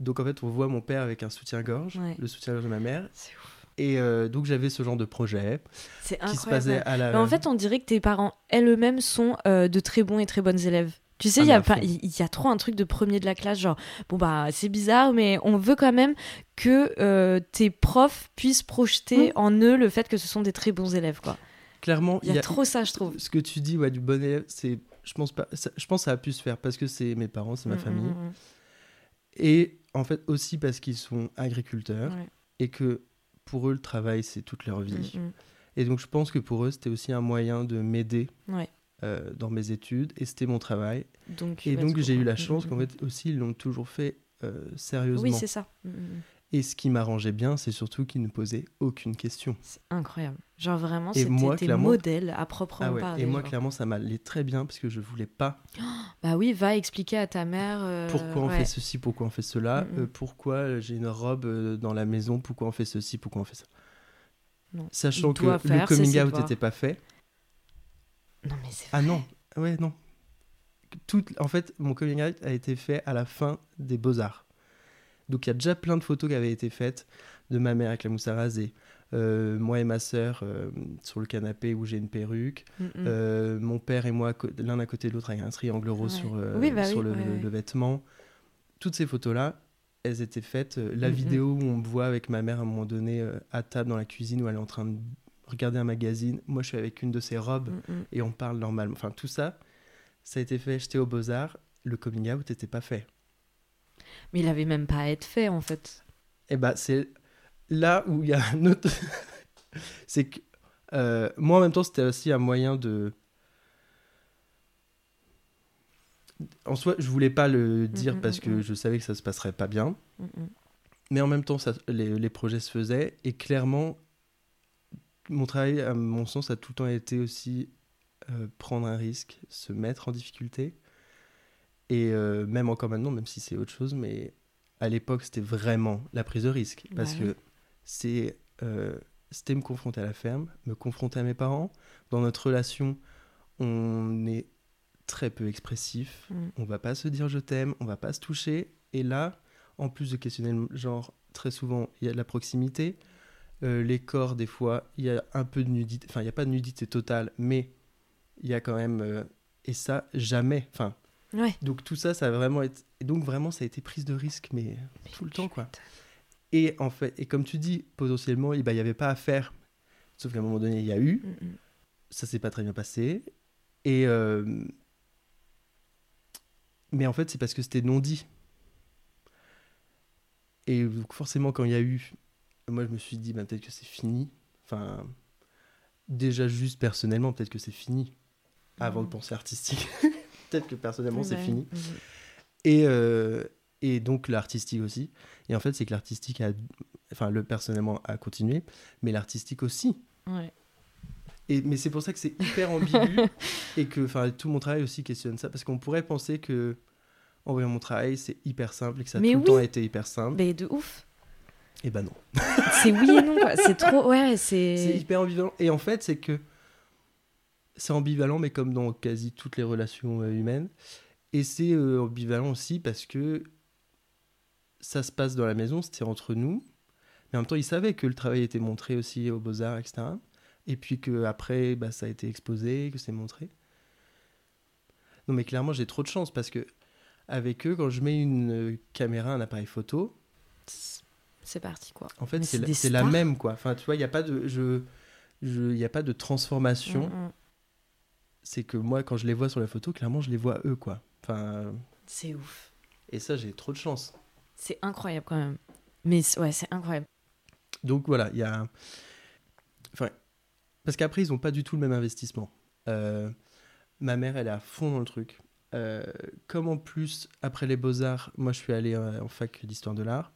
Donc en fait, on voit mon père avec un soutien-gorge, Ouais. le soutien-gorge de ma mère. C'est ouf. Et euh, donc j'avais ce genre de projet qui se passait à la... Mais en fait, on dirait que tes parents elles-mêmes sont euh, de très bons et très bonnes élèves. Tu sais, Ah, y, fond. il y a trop un truc de premier de la classe, genre, bon bah c'est bizarre, mais on veut quand même que euh, tes profs puissent projeter Mm. en eux le fait que ce sont des très bons élèves, quoi. clairement, Il y a, trop ça, je trouve. ce que tu dis, ouais, du bon élève, c'est... Je pense, pas... ça- je pense que ça a pu se faire parce que c'est mes parents, c'est ma Mm, famille. mm, mm, Et en fait aussi parce qu'ils sont agriculteurs Ouais. et que pour eux, le travail, c'est toute leur vie. mm, mm. Et donc je pense que pour eux, c'était aussi un moyen de m'aider Ouais. euh, dans mes études et c'était mon travail. Donc, Et donc j'ai eu la Mm, chance mm, qu'en fait aussi, ils l'ont toujours fait euh, sérieusement. Oui, c'est ça. Mm. Et ce qui m'arrangeait bien, c'est surtout qu'ils ne posaient aucune question. C'est incroyable. Genre vraiment, c'était modèles à proprement Ah ouais. parler. Et moi, genre. clairement, ça m'allait très bien parce que je voulais pas Bah oui, va expliquer à ta mère. euh, pourquoi on ouais. fait ceci, pourquoi on fait cela, Mm, euh, pourquoi euh, j'ai une robe dans la maison, pourquoi on fait ceci, pourquoi on fait ça. Non. Sachant que le coming out n'était pas fait. Non, mais c'est Ah non, ouais, non. Tout, en fait, mon coming out a été fait à la fin des Beaux-Arts. Donc il y a déjà plein de photos qui avaient été faites de ma mère avec la mousse à raser, euh, moi et ma sœur euh, sur le canapé où j'ai une perruque, Mm, mm. Euh, mon père et moi, l'un à côté de l'autre, avec un triangle rose Ouais. sur, euh, Oui, bah sur oui, le, ouais, le- ouais. le vêtement. Toutes ces photos-là, elles étaient faites. la Mm, vidéo où on me voit avec ma mère à un moment donné à table dans la cuisine où elle est en train de regarder un magazine. Moi, je suis avec une de ses robes et on parle normalement. Enfin, tout ça, ça a été fait. J'étais aux Beaux-Arts. Le coming out n'était pas fait. Mais il avait même pas à être fait en fait. Et bah, c'est là où il y a un autre. c'est que euh, moi, en même temps, c'était aussi un moyen de. En soi, je voulais pas le dire mm, parce mm, que mm. je savais que ça se passerait pas bien. Mm, mm. Mais en même temps, ça, les, les projets se faisaient. Et clairement, mon travail, à mon sens, a tout le temps été aussi euh, prendre un risque, se mettre en difficulté. Et euh, même encore maintenant, même si c'est autre chose, mais à l'époque, c'était vraiment la prise de risque. Parce Bah oui. que c'est, euh, c'était me confronter à la ferme, me confronter à mes parents. Dans notre relation, on est très peu expressif. Mm. On va pas se dire je t'aime, on va pas se toucher. Et là, en plus de questionner le genre, très souvent, il y a de la proximité. Euh, les corps, des fois, il y a un peu de nudité. Enfin, il n'y a pas de nudité totale, mais il y a quand même. euh, et ça, jamais. Enfin, Ouais. donc tout ça, ça a vraiment été. Et donc vraiment, ça a été prise de risque, mais tout le temps, quoi. Et en fait, et comme tu dis, potentiellement, il n'y avait pas à faire. Sauf qu'à un moment donné, il y a eu. Mm, mm. Ça s'est pas très bien passé. Et. euh, Mais en fait, c'est parce que c'était non dit. Et donc, forcément, quand il y a eu. Moi, je me suis dit, bah, peut-être que c'est fini. Enfin. Déjà, juste personnellement, peut-être que c'est fini. Avant de penser artistique. peut-être que personnellement, c'est fini. Et, euh, et donc l'artistique aussi. Et en fait, c'est que l'artistique a. Enfin, le personnellement a continué, mais l'artistique aussi. Ouais. Et, mais c'est pour ça que c'est hyper ambigu et que tout mon travail aussi questionne ça parce qu'on pourrait penser que en voyant mon travail, c'est hyper simple et que ça a tout oui. le temps été hyper simple. Mais de ouf. Et ben non. C'est oui et non. C'est trop. Ouais, C'est c'est. hyper ambivalent. Et en fait, c'est que c'est ambivalent, mais comme dans quasi toutes les relations euh, humaines. Et c'est euh, ambivalent aussi parce que ça se passe dans la maison, c'était entre nous. Mais en même temps, ils savaient que le travail était montré aussi aux Beaux-Arts, etc. Et puis qu'après, bah, ça a été exposé, que c'est montré. Non, mais clairement, j'ai trop de chance parce que avec eux, quand je mets une euh, caméra, un appareil photo, C'est parti, quoi. en fait, c'est la, même, quoi. Enfin, tu vois, il n'y a pas de... Je, je, y a pas de transformation. Mm, mm. C'est que moi, quand je les vois sur la photo, clairement, je les vois eux, quoi. Enfin, C'est ouf. et ça, j'ai trop de chance. C'est incroyable, quand même. Mais ouais, c'est incroyable. Donc voilà, il y a... Enfin, parce qu'après, ils n'ont pas du tout le même investissement. Euh, ma mère, elle est à fond dans le truc. Euh, comme en plus, après les beaux-arts, moi, je suis allé euh, en fac d'histoire de l'art,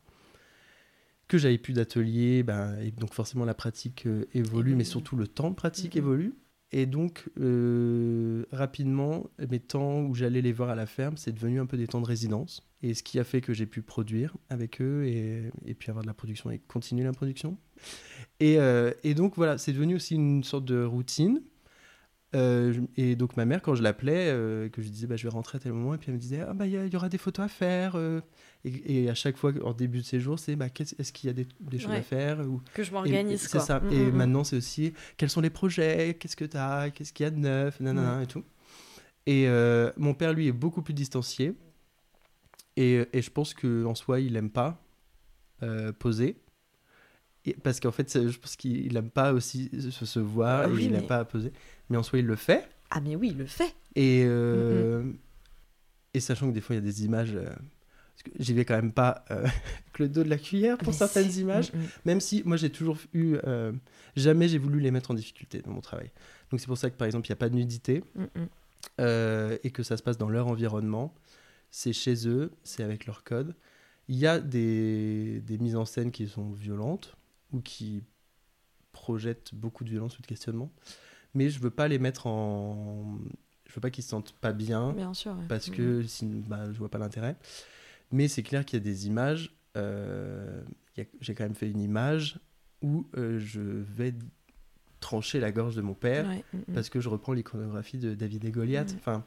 que j'avais plus d'atelier, ben, et donc forcément la pratique euh, évolue, mais surtout le temps de pratique Mhm. évolue. Et donc, euh, rapidement, mes temps où j'allais les voir à la ferme, c'est devenu un peu des temps de résidence. Et ce qui a fait que j'ai pu produire avec eux et, puis avoir de la production et continuer la production. Et, euh, et donc, voilà, c'est devenu aussi une sorte de routine. Euh, et donc, ma mère, quand je l'appelais, euh, que je disais, bah, je vais rentrer à tel moment, et puis elle me disait, ah, bah, il y, aura des photos à faire. euh. et, et à chaque fois, en début de séjour, c'est, bah, qu'est-ce- est-ce qu'il y a des, des choses Ouais. à faire ou, Que je m'organise, C'est quoi. ça. Mm, et mm, mm. maintenant, c'est aussi quels sont les projets, qu'est-ce que tu as, qu'est-ce qu'il y a de neuf, nanana et tout. Et mon père, lui, est beaucoup plus distancié. Et, et je pense qu'en soi, il aime pas poser. Et- parce qu'en fait, je pense qu'il aime pas aussi se, voir Ah et il mais- n'aime pas poser. Mais en soi, il le fait. Ah, mais oui, il le fait. Et, euh, et sachant que des fois, il y a des images. euh, j'y vais quand même pas euh, avec le dos de la cuillère pour Mais certaines images. Mm. Même si moi j'ai toujours eu. euh, jamais j'ai voulu les mettre en difficulté dans mon travail. Donc c'est pour ça que par exemple il n'y a pas de nudité Mm, et que ça se passe dans leur environnement. C'est chez eux, c'est avec leur code. Il y a des, des mises en scène qui sont violentes ou qui projettent beaucoup de violence ou de questionnement. Mais je veux pas les mettre en. Je veux pas qu'ils se sentent pas bien Bien sûr. ouais. parce Mm, que sinon, bah, je vois pas l'intérêt. Mais c'est clair qu'il y a des images. euh, a- J'ai quand même fait une image où euh, je vais trancher la gorge de mon mm. père Ouais, mm, mm. parce que je reprends l'iconographie de David et Goliath. Mm. Enfin,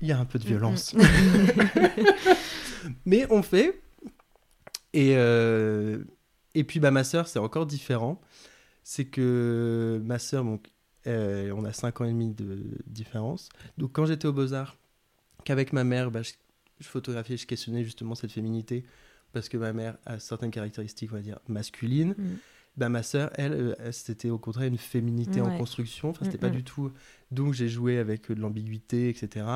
il y a un peu de Mm, violence, mm. mais on fait. Et euh, et puis bah ma sœur, c'est encore différent. C'est que ma sœur, donc, euh, on a 5 ans et demi de différence. Donc quand j'étais aux Beaux Arts, qu'avec ma mère, bah, je, je photographiais, je questionnais justement cette féminité parce que ma mère a certaines caractéristiques, on va dire, masculines. Mm. Bah, ma sœur, elle, euh, elle, c'était au contraire une féminité en construction. Enfin, c'était Mm, pas mm. du tout. Donc, j'ai joué avec de l'ambiguïté, etc.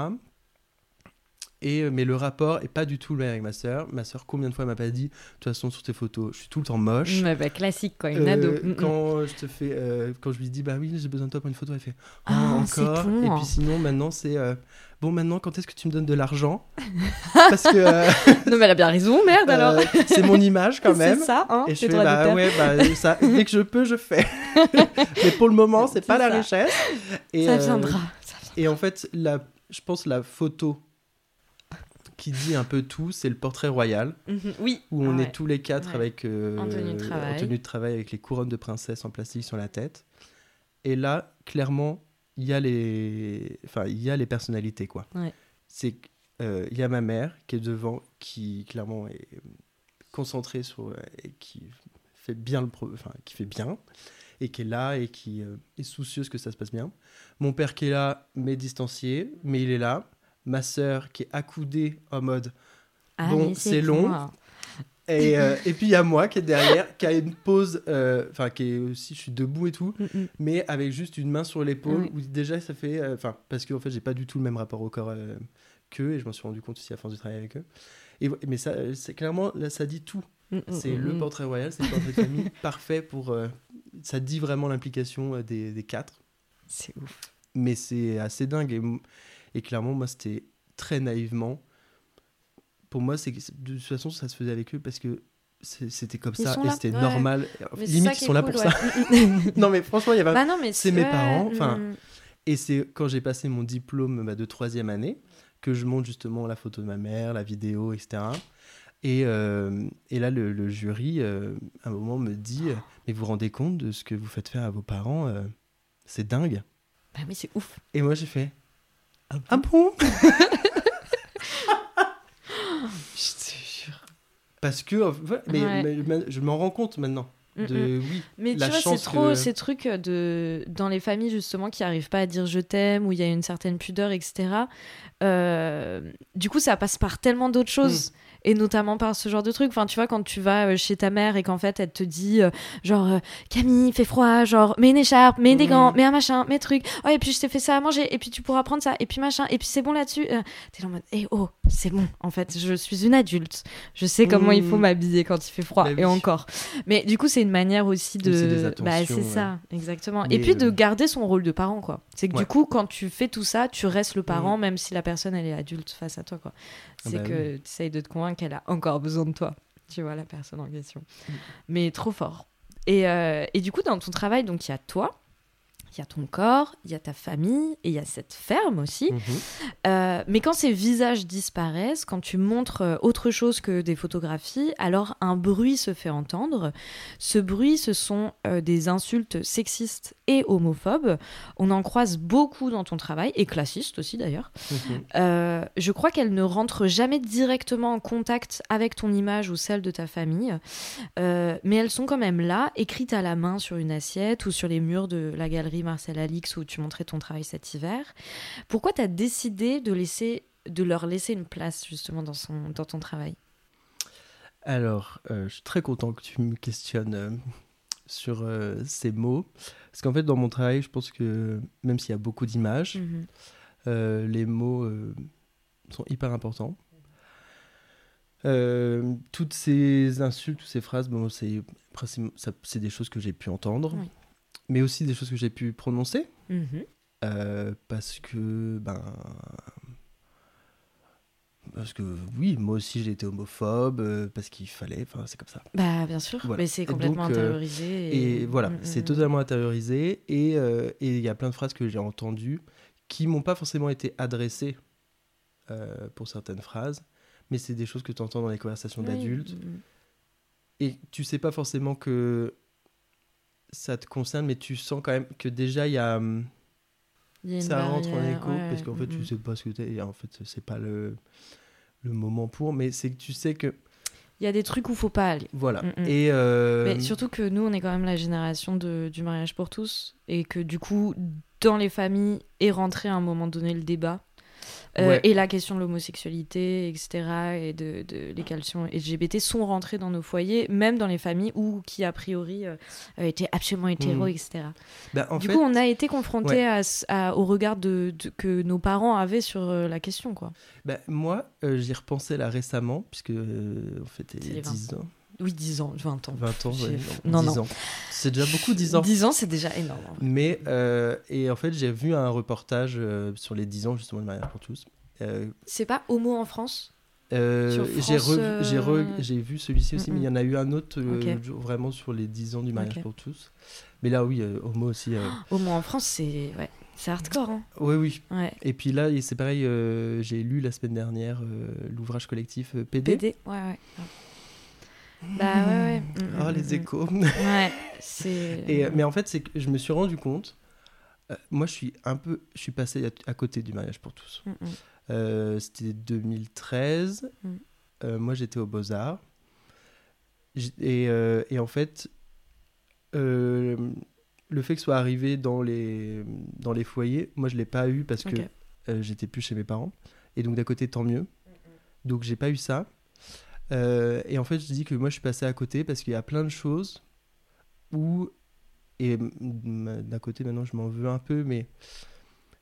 Et, euh, mais le rapport est pas du tout le même avec ma sœur. Ma sœur, combien de fois elle m'a pas dit, de toute façon, sur tes photos, je suis tout le temps moche. Ouais, bah, classique, quoi. Une Euh, ado. Mm, mm. quand je te fais, euh, quand je lui dis, bah oui, j'ai besoin de toi pour une photo, elle fait, oh, Ah, c'est encore. con, Et puis sinon, maintenant, c'est, euh, bon, maintenant, quand est-ce que tu me donnes de l'argent? Parce que euh, Non, mais elle a bien raison, merde, alors. euh, c'est mon image quand même. C'est ça, hein Et je fais, bah ouais, bah, ça, dès que je peux, je fais. Mais pour le moment, c'est pas la richesse. Et, Ça euh, viendra. ça viendra. Et en fait, la, je pense la photo qui dit un peu tout, c'est le portrait royal, Mhm, Oui. où on est tous les quatre Ouais. avec euh, En tenue de travail. en tenue de travail avec les couronnes de princesse en plastique sur la tête. Et là, clairement, il y a les, enfin, il y a les personnalités quoi. Ouais. C'est qu'il y a ma mère qui est devant, qui clairement est concentrée sur et qui fait bien le, pro- enfin, qui fait bien et qui est là et qui euh, est soucieuse que ça se passe bien. Mon père qui est là, mais distancié, mais il est là. Ma sœur qui est accoudée en mode Ah, Bon, c'est long. moi. et, euh, et puis il y a moi qui est derrière, qui a une pause, euh, enfin qui est aussi, je suis debout et tout, Mm, mm. mais avec juste une main sur l'épaule, où déjà ça fait, euh, enfin parce qu'en fait j'ai pas du tout le même rapport au corps qu'eux, et je m'en suis rendu compte aussi à force de travailler avec eux. Et, mais ça, c'est clairement, là ça dit tout. Mm, C'est le portrait royal, c'est le portrait de famille parfait pour, ça dit vraiment l'implication des, des quatre, C'est ouf. mais c'est assez dingue, et, et clairement moi c'était très naïvement, pour moi c'est de toute façon ça se faisait avec eux parce que c'était comme Ils ça et c'était ouais. normal. Mais Limite ils sont là pour ouais. ça. Non mais franchement il y avait bah non, mais c'est mes parents, enfin, mm. et c'est quand j'ai passé mon diplôme bah, de troisième année que je montre justement la photo de ma mère, la vidéo, etc. Et, euh, et là, le, le jury, euh, à un moment, me dit euh, Mais vous vous rendez compte de ce que vous faites faire à vos parents euh, C'est dingue. Bah oui, c'est ouf. Et moi, j'ai fait Ah bon Je te jure. Parce que, mais, Ouais. mais- mais je m'en rends compte maintenant. Mm, De, oui, Mais la tu vois, c'est trop que- ces trucs de dans les familles justement qui arrivent pas à dire je t'aime où il y a une certaine pudeur, etc. Euh, du coup, ça passe par tellement d'autres Mm. Et notamment par ce genre de truc. Enfin, tu vois, quand tu vas euh, chez ta mère et qu'en fait, elle te dit, euh, genre, euh, Camille, il fait froid, genre, mets une écharpe, mets des gants, mets un machin, mets truc. Oh, et puis je t'ai fait ça à manger, et puis tu pourras prendre ça, et puis machin, et puis c'est bon là-dessus. Euh, T'es en mode, eh oh, c'est bon, en fait, je suis une adulte. Je sais comment il faut Mhm. m'habiller quand il fait froid, Bah oui. et encore. Mais du coup, c'est une manière aussi de. Bah, c'est ouais. ça, exactement. Mais, et puis de euh, garder son rôle de parent, quoi. C'est que Ouais. du coup, quand tu fais tout ça, tu restes le parent, Mhm. même si la personne, elle est adulte face à toi, quoi. Ah C'est bah que tu essayes de te convaincre qu'elle a encore besoin de toi, tu vois, la personne en question. Mm. Mais trop fort. Et, euh, et du coup, dans ton travail, donc il y a toi, il y a ton corps, il y a ta famille, et il y a cette ferme aussi. Mhm. Euh, mais quand ces visages disparaissent, quand tu montres euh, autre chose que des photographies, alors un bruit se fait entendre. Ce bruit, ce sont euh, des insultes sexistes et homophobes. On en croise beaucoup dans ton travail, et classistes aussi d'ailleurs. Mhm. Euh, je crois qu'elles ne rentrent jamais directement en contact avec ton image ou celle de ta famille, mais elles sont quand même là, écrites à la main sur une assiette ou sur les murs de la galerie Marcel Alix où tu montrais ton travail cet hiver. Pourquoi tu as décidé de, laisser, de leur laisser une place justement dans, son, dans ton travail? Alors, euh, je suis très content que tu me questionnes euh, sur euh, ces mots. Parce qu'en fait, dans mon travail, je pense que même s'il y a beaucoup d'images, Mhm. les mots sont hyper importants. Euh, toutes ces insultes, toutes ces phrases, bon, c'est des choses que j'ai pu entendre, Oui. Mais aussi des choses que j'ai pu prononcer. Mhm. Euh, parce que ben parce que oui moi aussi j'ai été homophobe euh, parce qu'il fallait enfin c'est comme ça Bah bien sûr, Voilà. mais c'est complètement donc, euh, intériorisé. et voilà Mhm, c'est mhm. totalement intériorisé et et il y a plein de phrases que j'ai entendues qui m'ont pas forcément été adressées pour certaines phrases mais c'est des choses que tu entends dans les conversations Oui, d'adultes et tu sais pas forcément que ça te concerne mais tu sens quand même que déjà il y a hum, y a ça rentre en écho ouais, parce qu'en fait tu sais pas ce que t'es en fait c'est pas le le moment pour mais c'est que tu sais que Il y a des trucs où faut pas aller. voilà Mm, mm. et euh, Mais surtout que nous, on est quand même la génération de, du mariage pour tous. Et que du coup, dans les familles, est rentré à un moment donné le débat. Euh, Ouais. Et la question de l'homosexualité, etc. Et de, de l'équation LGBT sont rentrés dans nos foyers, même dans les familles où, qui a priori euh, euh, étaient absolument hétéros, Mm. etc. bah, en du fait coup, on a été Ouais. à à- au regard de, de- que nos parents avaient sur euh, la question, quoi. bah, moi j'y repensais là récemment puisque en fait il y a les 10 ans Oui, 10 ans, 20 ans. 20 ans ouais, non, 10 non. ans c'est déjà beaucoup 10 ans 10 ans, c'est déjà énorme. mais euh, et en fait j'ai vu un reportage euh, sur les 10 ans justement de mariage pour tous Euh, C'est pas homo en France? Euh, j'ai euh, j'ai vu celui-ci aussi, Mm, mais il y en a eu un autre euh, Ok. jour- vraiment sur les 10 ans du mariage Ok. pour tous. Mais là, oui, euh, Homo aussi. euh, Homo en France, c'est ouais, c'est hardcore. Hein. Oui, oui. Ouais. Et puis là, c'est pareil, euh, j'ai lu la semaine dernière euh, l'ouvrage collectif euh, PD. PD, ouais, ouais. Bah ouais, ouais. Oh, les mm, échos. Ouais, c'est. Et, euh, mais en fait, c'est que je me suis rendu compte Euh, moi, je suis un peu, je suis passé à, à côté du mariage pour tous. Mm, mm. Euh, C'était 2013. Mm. Euh, moi, j'étais aux Beaux Arts. J- Et, et en fait, le fait que ce soit arrivé dans les dans les foyers, moi, je l'ai pas eu parce que j'étais plus chez mes parents. Et donc d'un côté, tant mieux. Donc j'ai pas eu ça. Euh, et en fait, je dis que moi, je suis passé à côté parce qu'il y a plein de choses où et d'un côté, maintenant, je m'en veux un peu, mais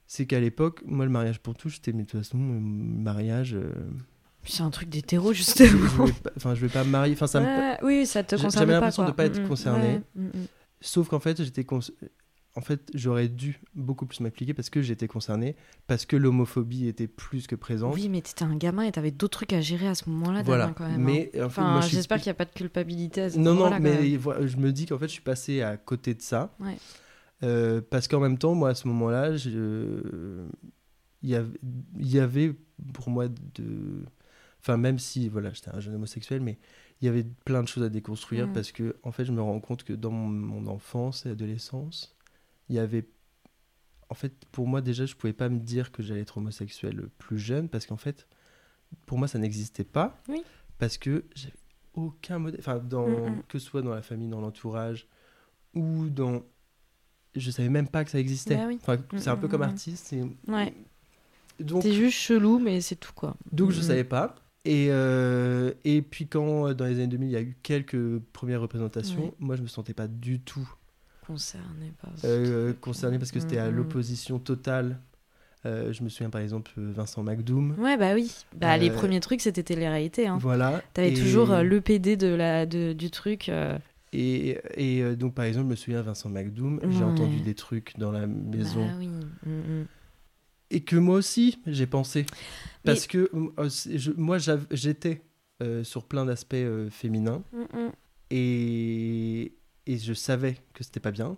c'est qu'à l'époque, moi, le mariage pour tous, j'étais, mais de toute façon, le mariage, euh, C'est un truc d'hétéro, je justement. enfin, je vais pas me marier. Enfin, ça me- oui, ça te concerne j'avais l'impression de pas être Mm, mm. concerné. Ouais, mm, mm. Sauf qu'en fait, j'étais, cons- en fait, j'aurais dû beaucoup plus m'appliquer parce que j'étais concerné, parce que l'homophobie était plus que présente. Oui, mais t'étais un gamin et t'avais d'autres trucs à gérer à ce moment-là, voilà. Damien, quand même. hein. mais Enfin, moi, je suis- j'espère qu'il n'y a pas de culpabilité à ce Non, non, moment-là, quand même. mais voilà, je me dis qu'en fait, je suis passé à côté de ça. Ouais. Euh, parce qu'en même temps, moi, à ce moment-là, il y, avait, pour moi de. Enfin, même si voilà, j'étais un jeune homosexuel, mais il y avait plein de choses à déconstruire Mm. parce que, en fait, je me rends compte que dans mon, mon enfance et adolescence, il y avait. En fait, pour moi, déjà, je pouvais pas me dire que j'allais être homosexuel plus jeune parce qu'en fait, pour moi, ça n'existait pas. Oui. Parce que j'avais aucun modèle. Enfin, dans, Mm, mm. que ce soit dans la famille, dans l'entourage ou dans. Je savais même pas que ça existait. Bah oui. Enfin, c'est un Mm, peu mm, comme mm. artiste. et- Ouais. Donc, T'es juste chelou, mais c'est tout, quoi. donc je Mm, savais pas. Et, euh, et puis quand, dans les années 2000, il y a eu quelques premières représentations, moi, je me sentais pas du tout Concerné euh, concerné parce que c'était à Mm, mm. l'opposition totale. Euh, je me souviens par exemple Vincent McDoom. Ouais, bah oui. Bah, les Euh, premiers trucs, c'était télé-réalité. Hein. Voilà. T'avais Et- toujours le PD de la, de, du truc. Et, et donc, par exemple, je me souviens Vincent McDoom, j'ai Ouais. entendu des trucs dans la maison. Bah oui. Mm, mm. Et que moi aussi, j'ai pensé. Mais- Parce que je- moi, j'étais sur plein d'aspects féminins. Mm, mm. Et, et je savais que c'était pas bien,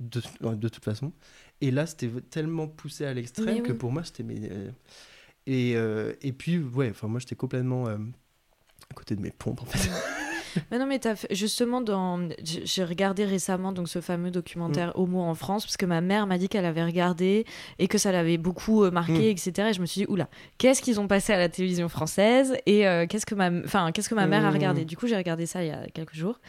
de, de toute façon. Et là, c'était tellement poussé à l'extrême que pour moi, c'était. euh, et, euh, et puis, ouais, enfin, moi, j'étais complètement euh, à côté de mes pompes, en fait. Mais non, mais fait- justement, dans... j'ai regardé récemment donc, ce fameux documentaire Mm. Homo en France, parce que ma mère m'a dit qu'elle avait regardé et que ça l'avait beaucoup euh, marqué, etc. Et je me suis dit, oula, qu'est-ce qu'ils ont passé à la télévision française et euh, qu'est-ce que ma, enfin, qu'est-ce que ma mère a Mm. regardé? Du coup, j'ai regardé ça il y a quelques jours.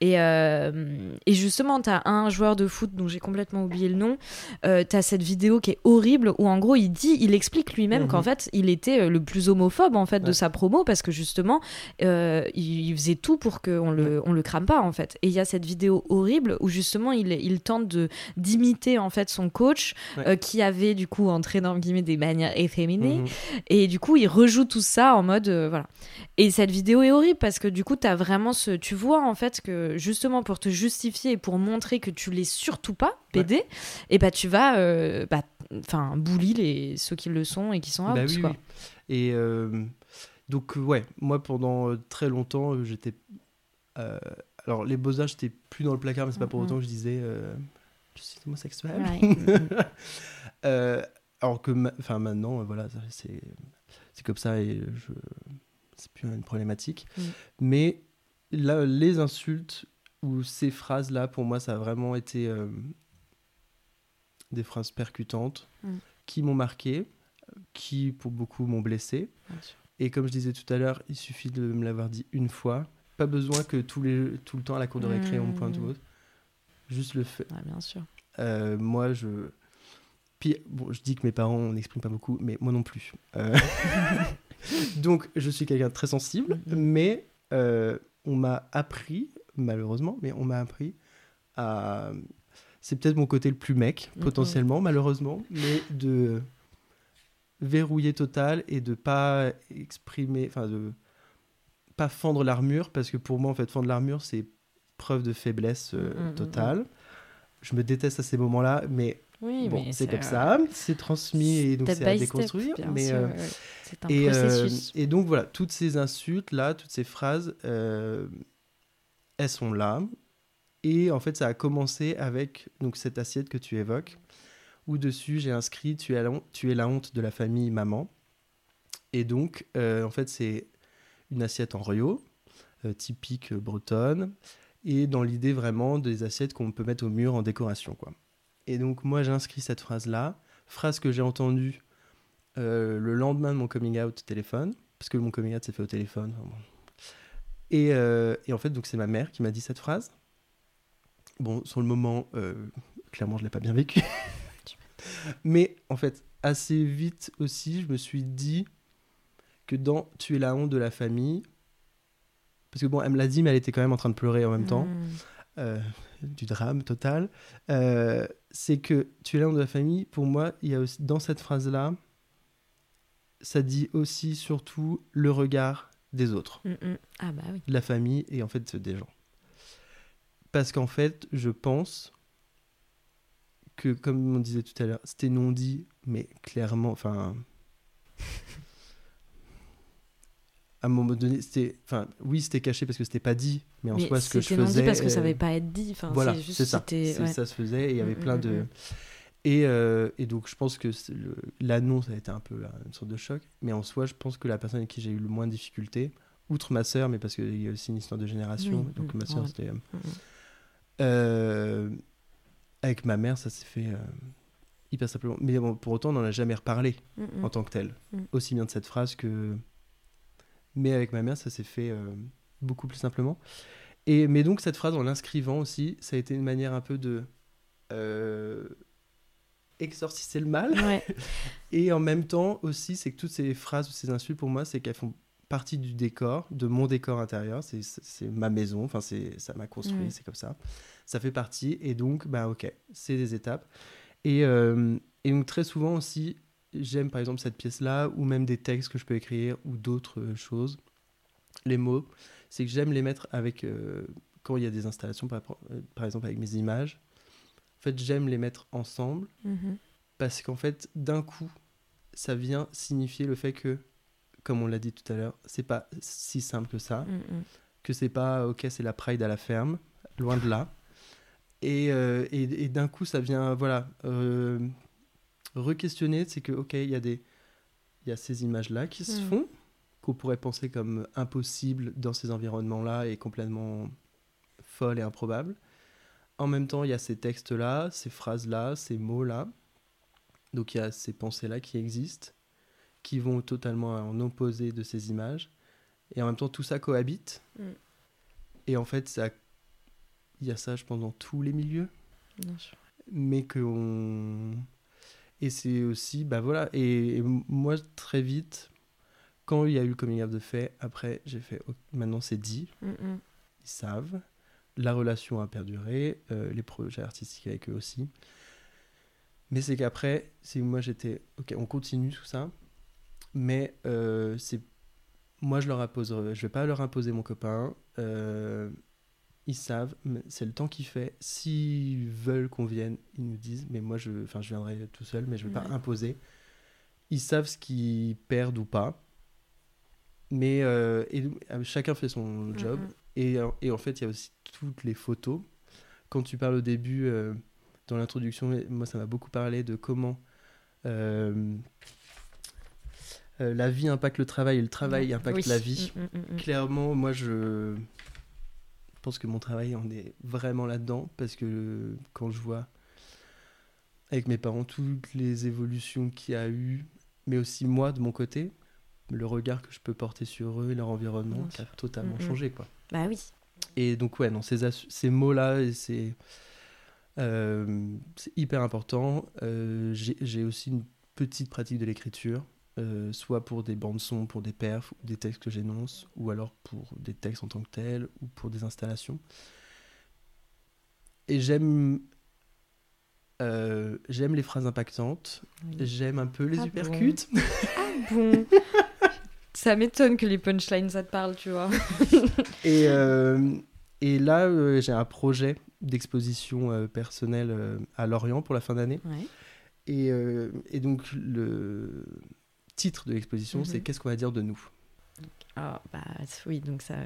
Et, euh, et justement, t'as un joueur de foot dont j'ai complètement oublié le nom. Euh, t'as cette vidéo qui est horrible où en gros, il dit, il explique lui-même qu'en fait, il était le plus homophobe en fait de sa promo parce que justement, il faisait tout pour qu'on le, on le crame pas en fait. Et il y a cette vidéo horrible où justement il, il tente de d'imiter en fait son coach Ouais. euh, qui avait du coup entré dans guillemets des manières efféminées Mhm. et du coup il rejoue tout ça en mode euh, voilà. Et cette vidéo est horrible parce que du coup t'as vraiment ce, tu vois en fait que justement pour te justifier et pour montrer que tu l'es surtout pas PD, et bah tu vas euh, bah enfin bully les ceux qui le sont et qui sont out Bah oui, quoi. oui. Et donc, euh, ouais, moi, pendant euh, très longtemps, euh, j'étais. euh, alors, les beaux-arts, j'étais plus dans le placard, mais c'est pas pour autant que je disais. euh, je suis homosexuel. Euh, alors que ma- maintenant voilà c'est comme ça et je c'est plus une problématique Mm. mais là les insultes ou ces phrases là pour moi ça a vraiment été des phrases percutantes Mm. qui m'ont marqué qui pour beaucoup m'ont blessé Bien sûr. Et comme je disais tout à l'heure il suffit de me l'avoir dit une fois pas besoin que tous les tout le temps à la cour de récré on me pointe ou autre juste le fait Ouais, bien sûr. euh, moi, je. Puis, bon, je dis que mes parents n'expriment pas beaucoup, mais moi non plus. Euh, Donc, je suis quelqu'un de très sensible, Mhm. mais euh, on m'a appris, malheureusement, mais on m'a appris à. C'est peut-être mon côté le plus mec, Mhm. potentiellement, malheureusement, mais de verrouiller total et de pas exprimer, enfin de pas fendre l'armure, parce que pour moi, en fait, fendre l'armure, c'est preuve de faiblesse euh, Mhm, mhm, totale. Je me déteste à ces moments-là, mais Oui, bon, c'est comme euh, ça, c'est transmis et donc step c'est à step, déconstruire. bien mais, euh, ouais, un et, euh, processus. et donc voilà, toutes ces insultes là, toutes ces phrases, euh, elles sont là. Et en fait, ça a commencé avec donc cette assiette que tu évoques, où dessus j'ai inscrit tu es, la honte, de la famille maman. Et donc, euh, en fait, c'est une assiette en rio, euh, typique bretonne, et dans l'idée vraiment des assiettes qu'on peut mettre au mur en décoration, quoi. Et donc, moi, j'inscris cette phrase-là, phrase que j'ai entendue euh, le lendemain de mon coming out téléphone, parce que mon coming out s'est fait au téléphone. Et, en fait, donc c'est ma mère qui m'a dit cette phrase. Bon, sur le moment, clairement, je l'ai pas bien vécu. Mais en fait, assez vite aussi, je me suis dit que dans Tu es la honte de la famille, parce que bon, elle me l'a dit, mais elle était quand même en train de pleurer en même mmh. temps. Euh, du drame total, euh, c'est que tu es la honte de la famille. Pour moi, il y a aussi, dans cette phrase-là, ça dit aussi surtout le regard des autres, mm, mm. Ah bah oui. de la famille et en fait des gens. Parce qu'en fait, je pense que, comme on disait tout à l'heure, c'était non dit, mais clairement, enfin, à un moment donné, c'était, enfin, oui, c'était caché parce que c'était pas dit, mais en soi, ce que je faisais, c'était non dit parce que ça n'avait pas être dit. Enfin, voilà, c'est ça. Ça se faisait et il y avait mm, plein de. Et, euh, et, donc, je pense que l'annonce a été un peu une sorte de choc. Mais en soi, je pense que la personne avec qui j'ai eu le moins de difficultés, outre ma sœur, mais parce qu'il y a aussi une histoire de génération, donc ma sœur, c'était. Euh, mm, mm. euh, avec ma mère, ça s'est fait euh, hyper simplement. Mais bon, pour autant, on n'en a jamais reparlé mm, en tant que tel. Aussi bien de cette phrase que. Mais avec ma mère, ça s'est fait beaucoup plus simplement. Et, mais donc, cette phrase, en l'inscrivant aussi, ça a été une manière un peu de exorciser le mal. et en même temps aussi, c'est que toutes ces phrases ou ces insultes, pour moi, c'est qu'elles font partie du décor, de mon décor intérieur. C'est ma maison, enfin, ça m'a construit, c'est comme ça. Ça fait partie. Et donc, bah ok, c'est des étapes. Et, euh, et donc, très souvent aussi, j'aime par exemple cette pièce-là, ou même des textes que je peux écrire, ou d'autres choses. Les mots, c'est que j'aime les mettre avec. Euh, quand il y a des installations, par, euh, par exemple avec mes images, en fait, j'aime les mettre ensemble mhm. parce qu'en fait, d'un coup, ça vient signifier le fait que, comme on l'a dit tout à l'heure, c'est pas si simple que ça, mhm. que c'est pas ok, c'est la pride à la ferme, loin de là. Et, euh, et, d'un coup, ça vient, voilà, euh, re-questionner, c'est que ok, il y a des, il y a ces images-là qui se mhm. font, qu'on pourrait penser comme impossibles dans ces environnements-là et complètement folles et improbables en même temps, il y a ces textes-là, ces phrases-là, ces mots-là. Donc il y a ces pensées-là qui existent, qui vont totalement en opposé de ces images. Et en même temps, tout ça cohabite. Mm. Et en fait, ça, il y a ça, je pense, dans tous les milieux. Bien sûr. Mais que on... Et c'est aussi, bah voilà, et, moi, très vite, quand il y a eu le coming out de fait, après, j'ai fait, maintenant c'est dit, mm, mm. ils savent la relation a perduré, euh, les projets artistiques avec eux aussi. Mais c'est qu'après, c'est moi j'étais, ok, on continue tout ça, mais euh, c'est moi je leur impose, je vais pas leur imposer mon copain. Euh, ils savent, c'est le temps qu'ils fait. S'ils veulent qu'on vienne, ils nous disent, mais moi je, enfin je viendrai tout seul, mais je vais pas imposer. Ils savent ce qu'ils perdent ou pas. Mais et, chacun fait son job. Et, et, en fait, il y a aussi toutes les photos. Quand tu parles au début, euh, dans l'introduction, moi ça m'a beaucoup parlé de comment euh, euh, la vie impacte le travail et le travail impacte la vie. Mm, mm, mm, Clairement, moi je pense que mon travail en est vraiment là-dedans parce que quand je vois avec mes parents toutes les évolutions qu'il y a eu, mais aussi moi de mon côté, le regard que je peux porter sur eux et leur environnement qui a totalement changé. Quoi. Bah oui. Et donc, ouais, non, ces, ces mots-là, c'est euh, hyper important. Euh, J'ai aussi une petite pratique de l'écriture, euh, soit pour des bandes-sons, pour des perfs, ou des textes que j'énonce, ou alors pour des textes en tant que tels, ou pour des installations. Et j'aime euh, j'aime les phrases impactantes, j'aime un peu les ah uppercuts. Ah bon Ça m'étonne que les punchlines, ça te parle, tu vois. et, euh, et là, j'ai un projet d'exposition personnelle à Lorient pour la fin d'année. Et, et, donc, le titre de l'exposition, c'est mhm. Qu'est-ce qu'on va dire de nous? Ah, bah oui, donc ça.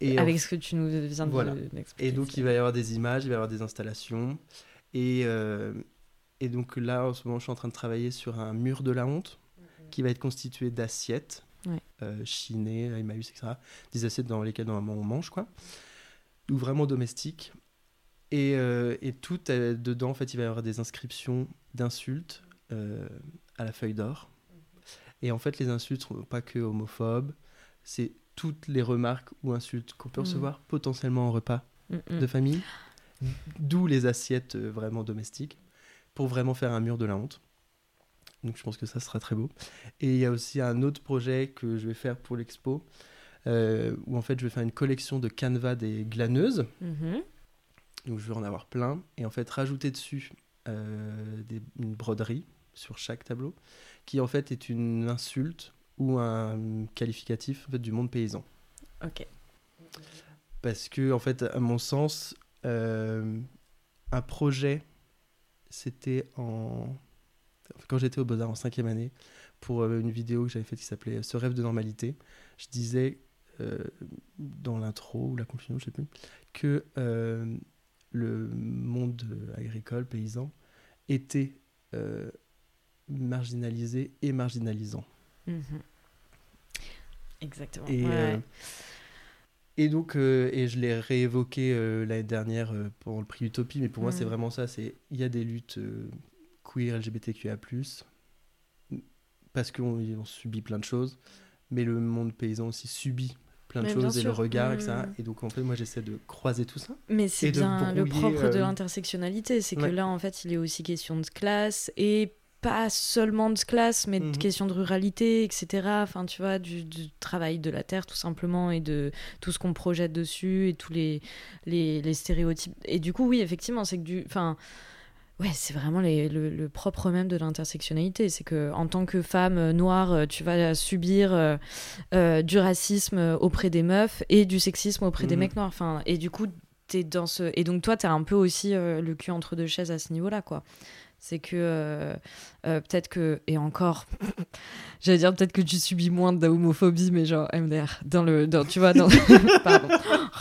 Et Avec ce que tu nous viens de voilà. Et donc, il va y avoir des images, il va y avoir des installations. Et, et donc là, en ce moment, je suis en train de travailler sur un mur de la honte qui va être constitué d'assiettes euh, chinées, Emmaüs, etc. Des assiettes dans lesquelles normalement on mange, quoi. Ou vraiment domestiques. Et, euh, et tout euh, dedans, en fait, il va y avoir des inscriptions d'insultes euh, à la feuille d'or. Et en fait, les insultes sont pas que homophobes, c'est toutes les remarques ou insultes qu'on peut Mhm. recevoir potentiellement en repas Mm, mm. de famille, d'où les assiettes euh, vraiment domestiques, pour vraiment faire un mur de la honte. Donc je pense que ça sera très beau. Et il y a aussi un autre projet que je vais faire pour l'expo, euh, où en fait je vais faire une collection de canevas des glaneuses. Mhm. Donc je vais en avoir plein. Et en fait rajouter dessus euh, des- une broderie sur chaque tableau, qui en fait est une insulte ou un qualificatif en fait, du monde paysan. Ok. Parce que, en fait, à mon sens, euh, un projet, c'était en. Quand j'étais au Beaux-Arts en cinquième année, pour euh, une vidéo que j'avais faite qui s'appelait Ce rêve de normalité, je disais euh, dans l'intro ou la conclusion, je sais plus, que euh, le monde euh, agricole, paysan, était euh, marginalisé et marginalisant. Mhm. Exactement. Et, Ouais. euh, et donc, euh, et je l'ai réévoqué euh, l'année dernière pendant le prix Utopie, mais pour moi, c'est Mhm. vraiment ça. C'est il y a des luttes queer, LGBTQIA+, parce qu'on on subit plein de choses, mais le monde paysan aussi subit plein de Mais choses et le regard, Mhm. etc. Et donc, en fait, moi, j'essaie de croiser tout ça. Mais c'est et bien le propre de l'intersectionnalité, c'est que là, en fait, il est aussi question de classe et pas seulement de classe, mais de Mhm. question de ruralité, etc. Enfin, tu vois, du, du travail de la terre, tout simplement, et de tout ce qu'on projette dessus, et tous les, les, les stéréotypes. Et du coup, oui, effectivement, c'est que du... Enfin, ouais, c'est vraiment les- le, le propre même de l'intersectionnalité. C'est que en tant que femme euh, noire, euh, tu vas subir euh, euh, du racisme auprès des meufs et du sexisme auprès des Mhm. mecs noirs. Enfin, et du coup, t'es dans ce... Et donc, toi, t'as un peu aussi euh, le cul entre deux chaises à ce niveau-là, quoi. C'est que euh, euh, peut-être que et encore, j'allais dire peut-être que tu subis moins de la homophobie, mais genre MDR dans le, dans, tu vois, dans, pardon.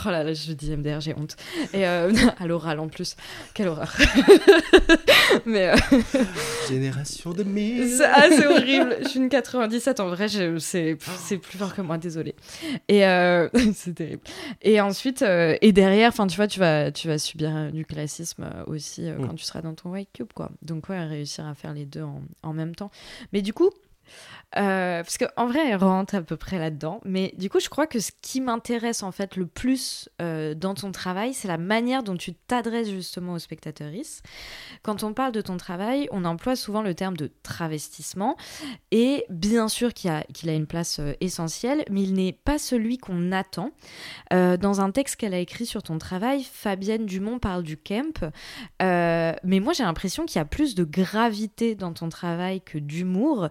Oh là là, je dis MDR, j'ai honte. Et euh, à l'oral en plus, quelle horreur. mais euh, Génération de mille. c'est ah, c'est horrible. Je suis une 97. En vrai, c'est c'est plus fort que moi. Désolée. Et euh, c'est terrible. Et ensuite, euh, et derrière, enfin, tu vois, tu vas, tu vas subir du classisme aussi euh, Mm. quand tu seras dans ton white cube, quoi. Donc ouais, réussir à faire les deux en, en même temps. Mais du coup. Euh, parce qu'en vrai, elle rentre à peu près là-dedans. Mais du coup, je crois que ce qui m'intéresse en fait le plus euh, dans ton travail, c'est la manière dont tu t'adresses justement aux spectateuristes. Quand on parle de ton travail, on emploie souvent le terme de travestissement. Et bien sûr qu'il a, une place euh, essentielle, mais il n'est pas celui qu'on attend. Dans un texte qu'elle a écrit sur ton travail, Fabienne Dumont parle du camp. Mais moi, j'ai l'impression qu'il y a plus de gravité dans ton travail que d'humour.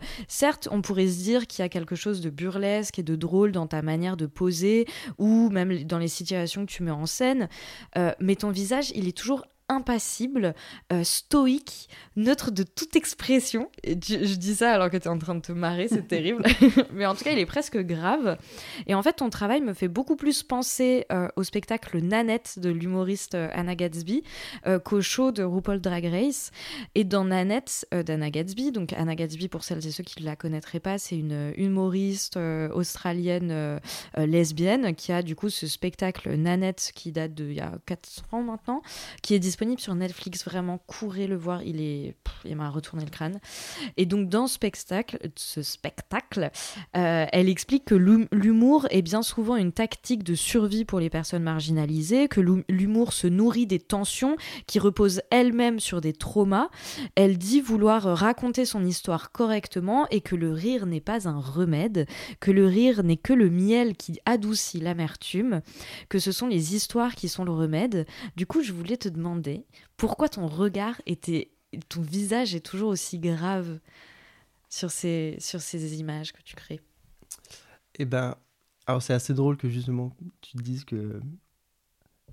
Certes, on pourrait se dire qu'il y a quelque chose de burlesque et de drôle dans ta manière de poser, ou même dans les situations que tu mets en scène, euh, mais ton visage, il est toujours impassible, euh, stoïque, neutre de toute expression. Et tu- je dis ça alors que tu es en train de te marrer, c'est terrible. Mais en tout cas, il est presque grave. Et en fait, ton travail me fait beaucoup plus penser euh, au spectacle Nanette de l'humoriste euh, Anna Gatsby euh, qu'au show de RuPaul Drag Race. Et dans Nanette d'Anna Gatsby, donc Anna Gatsby, pour celles et ceux qui ne la connaîtraient pas, c'est une humoriste australienne lesbienne qui a du coup ce spectacle Nanette qui date d'il y a 4 ans maintenant, qui est disponible sur Netflix. Vraiment, courez le voir, il est, il m'a retourné le crâne. Et donc dans ce spectacle, ce spectacle, euh, elle explique que l'hum- l'humour est bien souvent une tactique de survie pour les personnes marginalisées, que l'hum- l'humour se nourrit des tensions qui reposent elles-mêmes sur des traumas. Elle dit vouloir raconter son histoire correctement et que le rire n'est pas un remède, que le rire n'est que le miel qui adoucit l'amertume, que ce sont les histoires qui sont le remède. Du coup, je voulais te demander pourquoi ton regard était, ton visage est toujours aussi grave sur ces, sur ces images que tu crées. Eh ben, alors c'est assez drôle que justement tu te dises que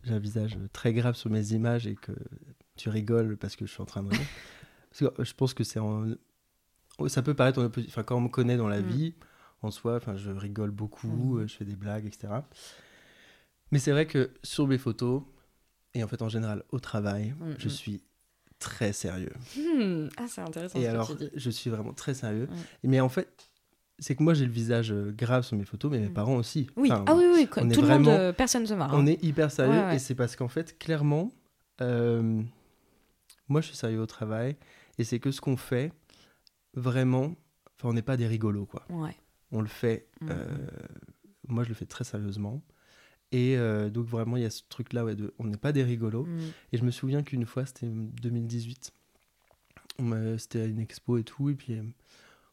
j'ai un visage très grave sur mes images et que tu rigoles parce que je suis en train de rire. parce que je pense que c'est en... Ça peut paraître en opposition. Enfin, quand on me connaît dans la Mm. vie, en soi, enfin, je rigole beaucoup, Mm. euh, je fais des blagues, etc. Mais c'est vrai que sur mes photos, et en fait en général au travail, Mm, je mm. suis très sérieux. Hmm, Ah, c'est intéressant Et ce alors, que tu dis. je suis vraiment très sérieux. Mais en fait, c'est que moi j'ai le visage euh, grave sur mes photos, mais mes Mm. parents aussi. Oui, Enfin, ah oui, oui, on est tout le monde, vraiment- euh, personne ne se marre. On hein. est hyper sérieux Ouais, ouais. et c'est parce qu'en fait, clairement, euh, moi, je suis sérieux au travail. Et c'est que ce qu'on fait, vraiment, enfin, on n'est pas des rigolos, quoi. Ouais. On le fait. Euh, moi, je le fais très sérieusement. Et euh, donc, vraiment, il y a ce truc-là, ouais, de, on n'est pas des rigolos. Mm. Et je me souviens qu'une fois, c'était 2018. On m'a- C'était à une expo et tout. Et puis,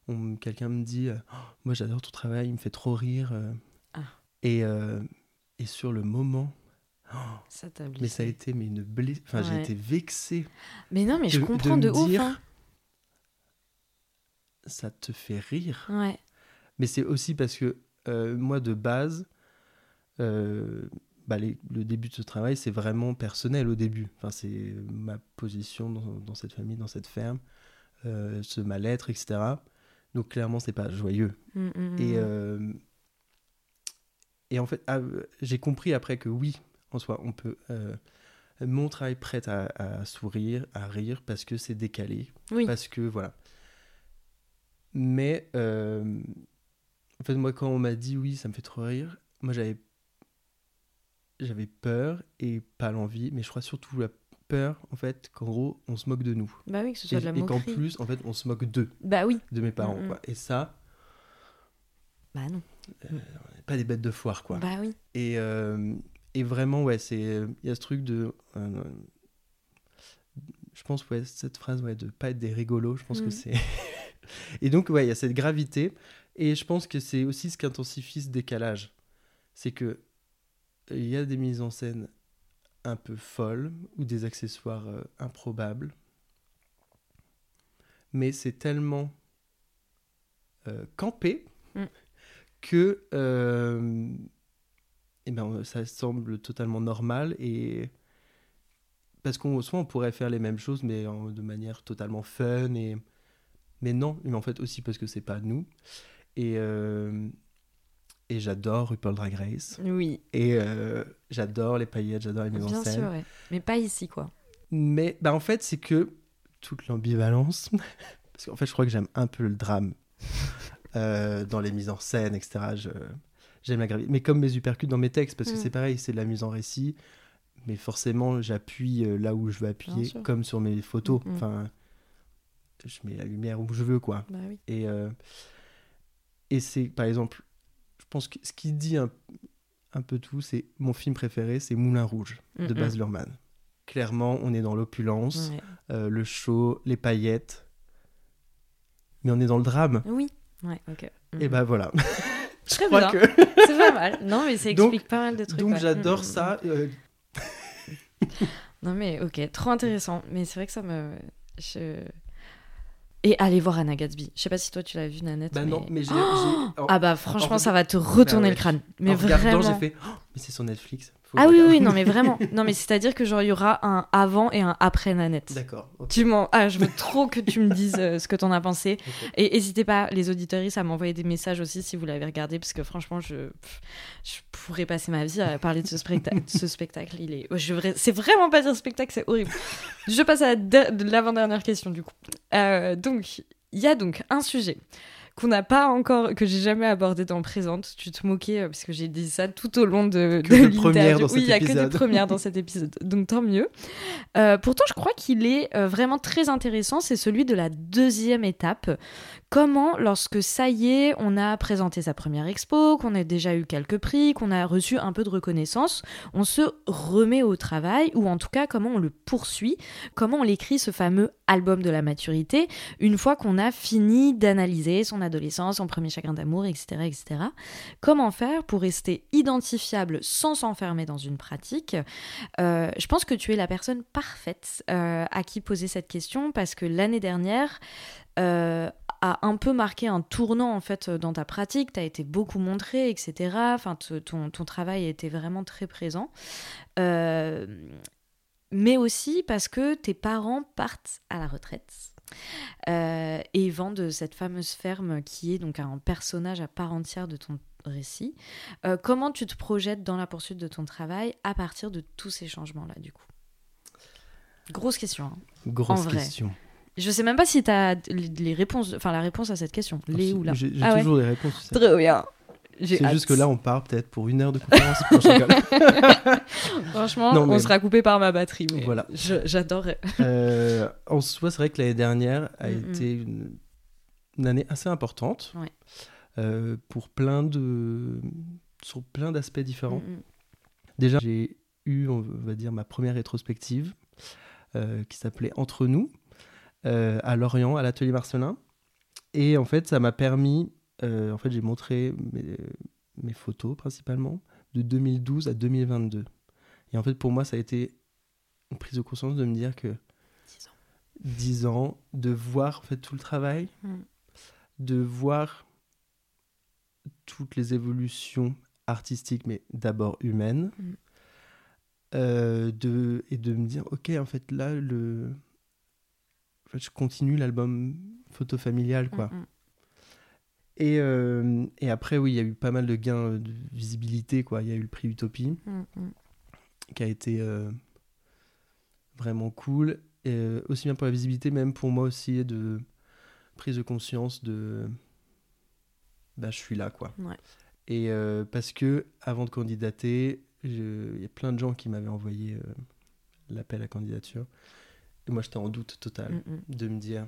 euh, quelqu'un me dit euh, Oh, Moi, j'adore ton travail, il me fait trop rire. Ah. Et, euh, et sur le moment, Ça t'a mais ça a été mais une blessure. Enfin, j'ai été vexé. Mais non, mais je de- comprends de de, ouf. dire- hein. Ça te fait rire. Ouais. Mais c'est aussi parce que euh, moi, de base, euh, bah, les- le début de ce travail, c'est vraiment personnel au début. Enfin, c'est ma position dans, dans cette famille, dans cette ferme, euh, ce mal-être, etc. Donc clairement, c'est pas joyeux. Mm, mm, Et, mm. euh, et en fait, ah, j'ai compris après que oui, en soi, on peut. euh, mon travail prête à, à sourire, à rire, parce que c'est décalé. oui. Parce que voilà. Mais en fait, moi, quand on m'a dit oui, ça me fait trop rire, moi j'avais j'avais peur et pas l'envie, mais je crois surtout la peur, en fait, qu'en gros, on se moque de nous. Bah oui, que ce Et, soit de la et qu'en plus, en fait, on se moque d'eux, Bah oui. de mes parents. Mm, mm. quoi. Et ça, Bah non. on n'est pas des bêtes de foire, quoi. Bah oui. Et, euh, et vraiment, ouais, c'est il y a ce truc de. euh, je pense, ouais, cette phrase, ouais, de pas être des rigolos, je pense que Mhm. c'est. et donc, ouais, il y a cette gravité. Et je pense que c'est aussi ce qui intensifie ce décalage. C'est que il y a des mises en scène un peu folles ou des accessoires euh, improbables. Mais c'est tellement euh, campé Mm. que euh, eh ben, ça semble totalement normal et parce qu'on soit on pourrait faire les mêmes choses mais en- de manière totalement fun et mais non mais en fait aussi parce que c'est pas nous et et j'adore RuPaul Drag Race Oui. et euh, j'adore les paillettes j'adore les mises en Bien scène sûr, ouais. Mais pas ici, quoi. mais bah, en fait, c'est que toute l'ambivalence, parce qu'en fait, je crois que j'aime un peu le drame euh, dans les mises en scène, etc. J'aime la gravité. Mais comme mes uppercuts dans mes textes, parce que Mm. c'est pareil, c'est de la mise en récit, mais forcément, j'appuie euh, là où je veux appuyer, comme sur mes photos. Mm, mm. Enfin, je mets la lumière où je veux, quoi. Bah oui. Et, euh, et c'est, par exemple, pense que ce qui dit un, un peu tout, c'est mon film préféré, c'est Moulin Rouge de Mm, mm. Baz Luhrmann. Clairement, on est dans l'opulence, Ouais. euh, le show, les paillettes, mais on est dans le drame. Oui. Ouais, ok. Et ben voilà. je Très crois bien. que. C'est pas mal. Non, mais ça Donc- explique pas mal de trucs. Donc j'adore ça. euh, Non, mais ok, trop intéressant. Mais c'est vrai que ça me. je- Et allez voir Anna Gatsby. Je sais pas si toi tu l'as vu, Nanette. Bah mais... non, mais j'ai. Oh en- Ah bah franchement, en ça va te retourner Bah ouais. le crâne. Mais en vraiment. j'ai fait. Oh, mais c'est sur Netflix. faut Ah oui, oui, regarder. oui, non, mais vraiment. Non, mais c'est-à-dire que genre, il y aura un avant et un après Nanette. D'accord. Tu m'en... Ah, je veux trop que tu me dises euh, ce que t'en as pensé. Et n'hésitez pas, les auditoristes, à m'envoyer des messages aussi si vous l'avez regardé, parce que franchement, je, je pourrais passer ma vie à parler de ce, spectacle. ce spectacle. Il est... je C'est vraiment pas dire spectacle, c'est horrible. Je passe à la der- de l'avant-dernière question, du coup. Euh, donc, il y a donc un sujet qu'on n'a pas encore, que j'ai jamais abordé dans Présente. Tu te moquais, euh, parce que j'ai dit ça tout au long de, Que de de premières l'interview. dans Oui, il y a que des premières dans cet épisode, donc tant mieux. Euh, pourtant, je crois qu'il est euh, vraiment très intéressant. C'est celui de la deuxième étape. Comment, lorsque ça y est, on a présenté sa première expo, qu'on a déjà eu quelques prix, qu'on a reçu un peu de reconnaissance, on se remet au travail, ou en tout cas, comment on le poursuit, comment on écrit ce fameux album de la maturité, une fois qu'on a fini d'analyser son adolescence, son premier chagrin d'amour, etc., etc. Comment faire pour rester identifiable sans s'enfermer dans une pratique? Euh, je pense que tu es la personne parfaite euh, à qui poser cette question parce que l'année dernière euh, a un peu marqué un tournant en fait dans ta pratique. Tu as été beaucoup montré, etc. Enfin, ton, travail était vraiment très présent. Mais aussi parce que tes parents partent à la retraite. Euh, et vendent cette fameuse ferme qui est donc un personnage à part entière de ton récit. Euh, comment tu te projettes dans la poursuite de ton travail à partir de tous ces changements-là, du coup? Grosse question. hein. Grosse En vrai. question. Je sais même pas si tu as les réponses, enfin la réponse à cette question, les ou là. J'ai Ah ouais. toujours des réponses. tu sais. Très bien. C'est juste que là, on part peut-être pour une heure de conférence. Franchement, Non, mais- on sera coupé par ma batterie. Mais Voilà. J'adorerais. Euh, en soi, c'est vrai que l'année dernière a Mm, mm. été une, une année assez importante Ouais. euh, pour plein de sur plein d'aspects différents. Mm. Déjà, j'ai eu, on va dire, ma première rétrospective euh, qui s'appelait Entre nous à Lorient, à l'atelier Marcelin. Et en fait, ça m'a permis, en fait, j'ai montré mes, mes photos principalement de 2012 à 2022. Et en fait, pour moi, ça a été une prise de conscience de me dire que 10 ans. 10 ans, de voir en fait tout le travail, Mm. de voir toutes les évolutions artistiques, mais d'abord humaines, Mm. euh, de, et de me dire, ok, en fait là, le... en fait, je continue l'album photo familial, quoi. Mm, mm. Et, euh, et après, oui, il y a eu pas mal de gains de visibilité, quoi. Il y a eu le prix Utopie, Mm, mm. qui a été euh, vraiment cool. Et, euh, aussi bien pour la visibilité, même pour moi aussi, de prise de conscience de. Bah, je suis là, quoi. Ouais. Et euh, parce que, avant de candidater, il y a plein de gens qui m'avaient envoyé euh, l'appel à candidature. Et moi, j'étais en doute total Mm, mm. de me dire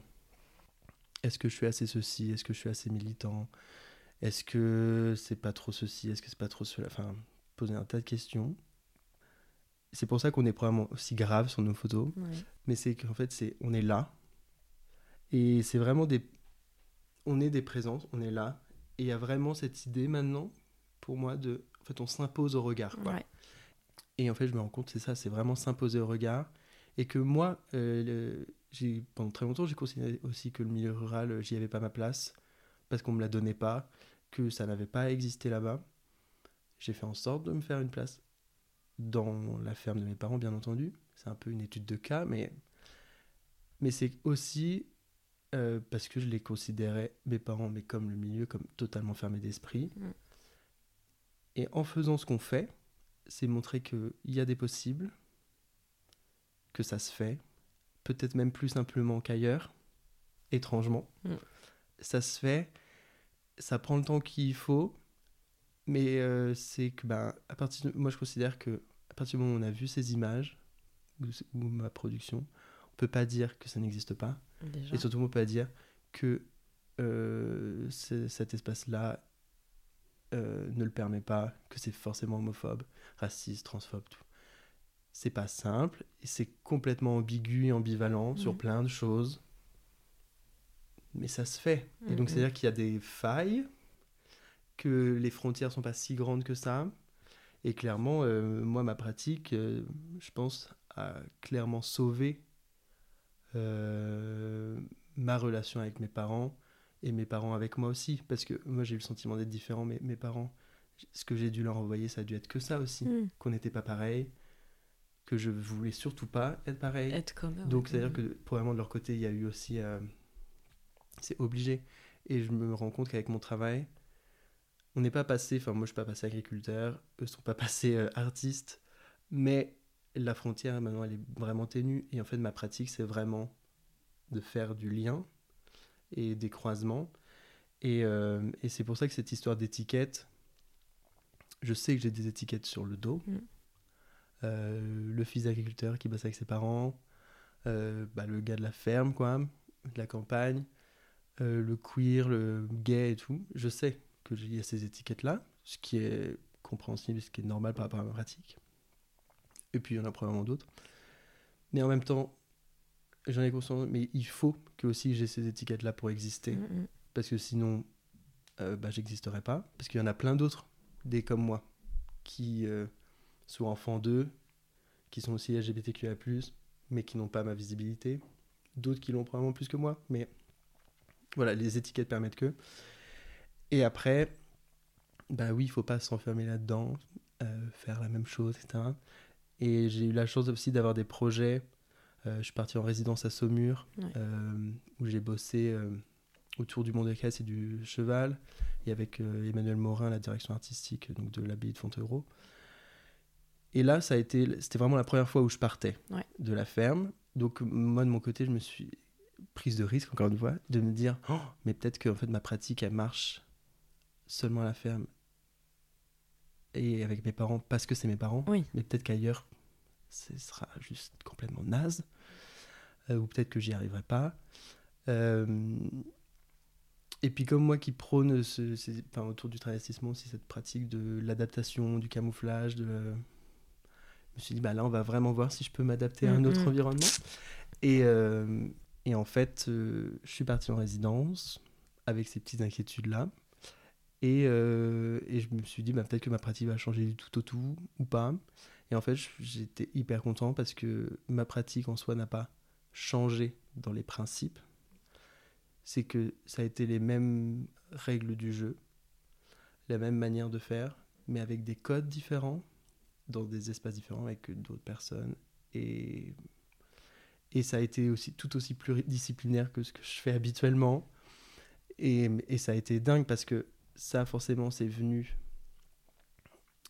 est-ce que je suis assez ceci Est-ce que je suis assez militant Est-ce que c'est pas trop ceci Est-ce que c'est pas trop cela Enfin, poser un tas de questions. C'est pour ça qu'on est probablement aussi grave sur nos photos, Ouais. mais c'est qu'en fait, c'est on est là. Et c'est vraiment des. On est des présences, on est là. Et il y a vraiment cette idée maintenant, pour moi, de. En fait, on s'impose au regard. Quoi. Ouais. Et en fait, je me rends compte, c'est ça, c'est vraiment s'imposer au regard. Et que moi, euh, le- pendant très longtemps, j'ai considéré aussi que le milieu rural, euh, j'y avais pas ma place, parce qu'on me la donnait pas, que ça n'avait pas existé là-bas. J'ai fait en sorte de me faire une place dans la ferme de mes parents, bien entendu. C'est un peu une étude de cas, mais, mais c'est aussi euh, parce que je les considérais, mes parents, mais comme le milieu, comme totalement fermé d'esprit. Mm. Et en faisant ce qu'on fait, c'est montrer qu'il y a des possibles, que ça se fait, peut-être même plus simplement qu'ailleurs, étrangement. Mm. Ça se fait, ça prend le temps qu'il faut, mais euh, c'est que, ben, à partir de- moi je considère que à partir du moment où on a vu ces images, ou, ou ma production, on peut pas dire que ça n'existe pas, Déjà. et surtout on peut pas dire que euh, cet espace-là euh, ne le permet pas, que c'est forcément homophobe, raciste, transphobe, tout. C'est pas simple, et c'est complètement ambigu et ambivalent sur plein de choses. Mais ça se fait. Et donc, Mhm. c'est-à-dire qu'il y a des failles, que les frontières sont pas si grandes que ça. Et clairement, euh, moi, ma pratique, euh, je pense, a clairement sauvé euh, ma relation avec mes parents et mes parents avec moi aussi. Parce que moi, j'ai eu le sentiment d'être différent, mais mes parents, ce que j'ai dû leur envoyer, ça a dû être que ça aussi. Mm. Qu'on n'était pas pareil, que je voulais surtout pas être pareil. Être comme eux, Donc, ouais. c'est-à-dire que probablement de leur côté, il y a eu aussi. euh, c'est obligé. Et je me rends compte qu'avec mon travail, on n'est pas passé. Enfin, moi, je suis pas passé agriculteur, eux sont pas passés euh, artistes. Mais la frontière, maintenant, elle est vraiment ténue. Et en fait, ma pratique, c'est vraiment de faire du lien et des croisements. Et, euh, et c'est pour ça que cette histoire d'étiquette, je sais que j'ai des étiquettes sur le dos. Mm. Euh, le fils d'agriculteur qui bosse avec ses parents, euh, bah, le gars de la ferme, quoi, de la campagne, euh, le queer, le gay et tout. Je sais que il y a ces étiquettes-là, ce qui est compréhensible, ce qui est normal par rapport à ma pratique. Et puis il y en a probablement d'autres. Mais en même temps, j'en ai conscience, mais il faut que aussi j'ai ces étiquettes-là pour exister, Mm, mm. parce que sinon, euh, bah, j'existerais pas. Parce qu'il y en a plein d'autres, des comme moi, qui euh, sont enfants d'eux, qui sont aussi LGBTQIA+, mais qui n'ont pas ma visibilité. D'autres qui l'ont probablement plus que moi, mais voilà, les étiquettes permettent que. Et après, bah oui, il faut pas s'enfermer là-dedans, euh, faire la même chose, etc. Et j'ai eu la chance aussi d'avoir des projets. Euh, je suis parti en résidence à Saumur, Ouais. euh, où j'ai bossé autour du monde des caisses et du cheval, et avec Emmanuel Morin, la direction artistique donc de l'abbaye de Fontevraud. Et là, ça a été, c'était vraiment la première fois où je partais Ouais. de la ferme. Donc moi, de mon côté, je me suis prise de risque, encore une fois, de me dire, Oh, mais peut-être que en fait, ma pratique, elle marche seulement à la ferme et avec mes parents parce que c'est mes parents. Oui. Mais peut-être qu'ailleurs, ce sera juste complètement naze. Euh, ou peut-être que j'y arriverai pas. Euh, et puis comme moi qui prône ce, ces- enfin, autour du travestissement aussi cette pratique de l'adaptation, du camouflage, de... je me suis dit, bah là on va vraiment voir si je peux m'adapter à un autre Mhm. environnement. Et, euh, et en fait, euh, je suis parti en résidence avec ces petites inquiétudes-là. Et, euh, et je me suis dit, bah, peut-être que ma pratique va changer du tout au tout ou pas. Et en fait, j'étais hyper content parce que ma pratique en soi n'a pas changé dans les principes. C'est que ça a été les mêmes règles du jeu, la même manière de faire, mais avec des codes différents, dans des espaces différents avec d'autres personnes. Et, et ça a été aussi tout aussi pluridisciplinaire que ce que je fais habituellement. Et, et ça a été dingue parce que ça, forcément, c'est venu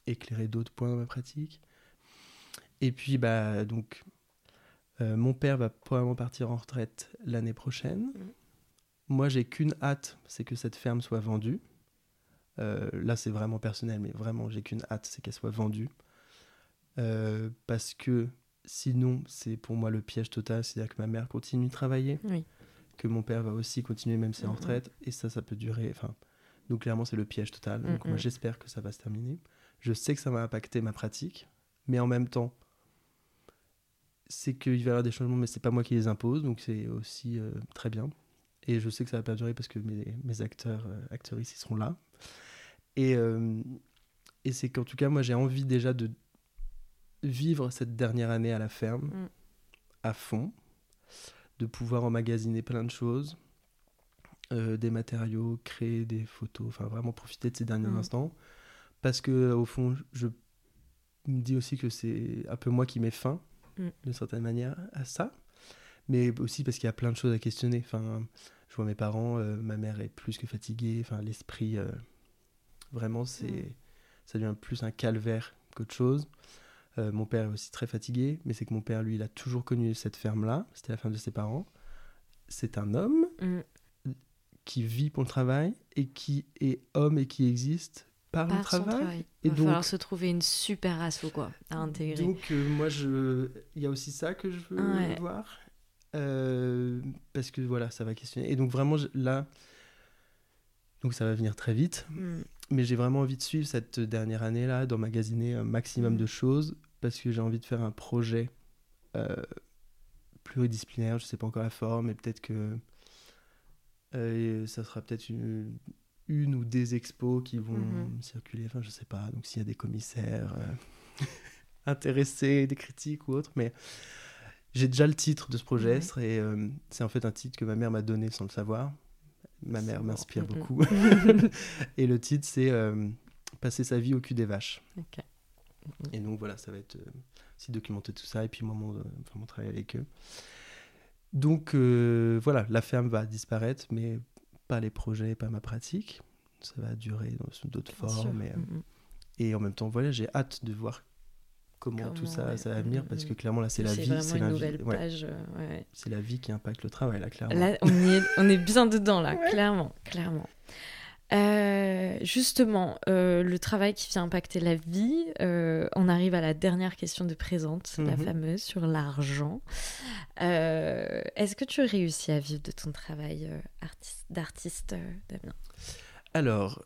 éclairer d'autres points dans ma pratique. Et puis, bah, donc, euh, mon père va probablement partir en retraite l'année prochaine. Mhm. Moi, j'ai qu'une hâte, c'est que cette ferme soit vendue. Euh, là, c'est vraiment personnel, mais vraiment, j'ai qu'une hâte, c'est qu'elle soit vendue. Euh, parce que sinon, c'est pour moi le piège total, c'est-à-dire que ma mère continue de travailler, Oui. que mon père va aussi continuer, même si c'est en Mhm. retraite, et ça, ça peut durer. Enfin, donc clairement, c'est le piège total. Donc moi, j'espère que ça va se terminer. Je sais que ça va impacter ma pratique, mais en même temps, c'est qu'il va y avoir des changements, mais c'est pas moi qui les impose, donc c'est aussi euh, très bien. Et je sais que ça va perdurer parce que mes, mes acteurs, euh, actrices, ils seront là. Et, euh, et c'est qu'en tout cas, moi, j'ai envie déjà de vivre cette dernière année à la ferme Mm. à fond, de pouvoir emmagasiner plein de choses, euh, des matériaux, créer des photos, enfin vraiment profiter de ces derniers Mm. instants. Parce que au fond, je me dis aussi que c'est un peu moi qui mets fin, Mm. d'une certaine manière, à ça. Mais aussi parce qu'il y a plein de choses à questionner. Enfin, je vois mes parents, euh, ma mère est plus que fatiguée. Enfin, l'esprit, euh, vraiment, c'est, Mm. ça devient plus un calvaire qu'autre chose. Euh, mon père est aussi très fatigué, mais c'est que mon père, lui, il a toujours connu cette ferme-là. C'était la ferme de ses parents. C'est un homme Mm. qui vit pour le travail et qui est homme et qui existe par, le Par travail. travail. Et Il va donc- falloir se trouver une super asso quoi, à intégrer. Donc euh, moi, je... il y a aussi ça que je veux Ouais. voir. Euh, parce que voilà, ça va questionner. Et donc vraiment, je- là, donc ça va venir très vite. Mm. Mais j'ai vraiment envie de suivre cette dernière année-là, d'emmagasiner un maximum Mm. de choses, parce que j'ai envie de faire un projet euh, pluridisciplinaire. Je sais pas encore la forme, mais peut-être que euh, ça sera peut-être une, une ou des expos qui vont Mhm. circuler. Enfin, je sais pas. Donc s'il y a des commissaires euh, intéressés, des critiques ou autres, mais j'ai déjà le titre de ce projet. Ouais. c'est en fait un titre que ma mère m'a donné sans le savoir. Ma mère m'inspire Mhm. beaucoup. Et le titre, c'est Passer sa vie au cul des vaches. Ok. Et donc voilà, ça va être euh, aussi documenter tout ça et puis moi, mon, euh, enfin, mon travail avec eux. Donc euh, voilà, la ferme va disparaître, mais pas les projets, pas ma pratique. Ça va durer dans, sous d'autres formes. Et, euh, Mm, et en même temps, voilà, j'ai hâte de voir comment, tout ça, ouais. ça va venir Mm, parce que clairement là, c'est la vie. C'est la nouvelle vie, ouais, page. euh, ouais, ouais. c'est la vie qui impacte le travail, là, clairement. Là, on, est, on est bien dedans, là, clairement, clairement. Euh, justement, euh, le travail qui vient impacter la vie, euh, on arrive à la dernière question de présente, la Mhm. fameuse sur l'argent. Est-ce que tu réussis à vivre de ton travail artiste- d'artiste, Damien? Alors,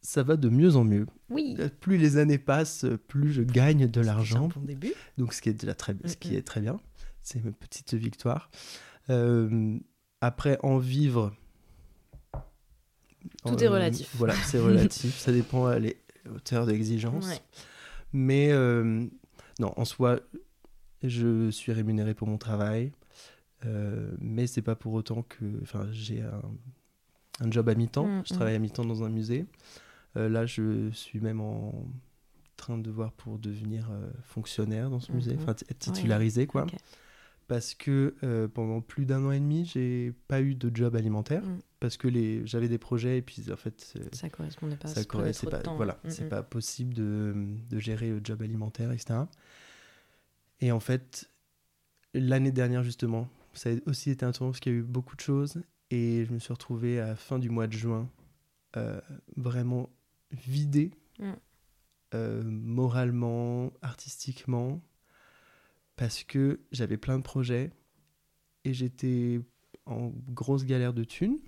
ça va de mieux en mieux. Oui, Plus les années passent, plus je gagne de c'est l'argent. un bon début. Donc, ce qui est déjà très, ce qui est très bien, c'est une petite victoire. Après, en vivre. Tout est relatif. Voilà, c'est relatif. ça dépend à les hauteurs d'exigence. Ouais. Mais euh, non, en soi, je suis rémunéré pour mon travail. euh, mais c'est pas pour autant que. Enfin, j'ai un, un job à mi-temps. Mm, je mm. travaille à mi-temps dans un musée. Euh, là, je suis même en train de voir pour devenir euh, fonctionnaire dans ce Mhm. musée, enfin être titularisé, quoi. Parce que euh, pendant plus d'un an et demi, j'ai pas eu de job alimentaire. Mm. Parce que les... j'avais des projets et puis en fait. Ça correspondait pas. ça ça prenait correspond trop de pas, temps. voilà, Mm, c'est mm. pas possible de, de gérer le job alimentaire, etc. Et en fait, l'année dernière, justement, ça a aussi été un tournant parce qu'il y a eu beaucoup de choses. Et je me suis retrouvé à la fin du mois de juin, euh, vraiment vidé Mm. euh, moralement, artistiquement, parce que j'avais plein de projets et j'étais en grosse galère de thunes.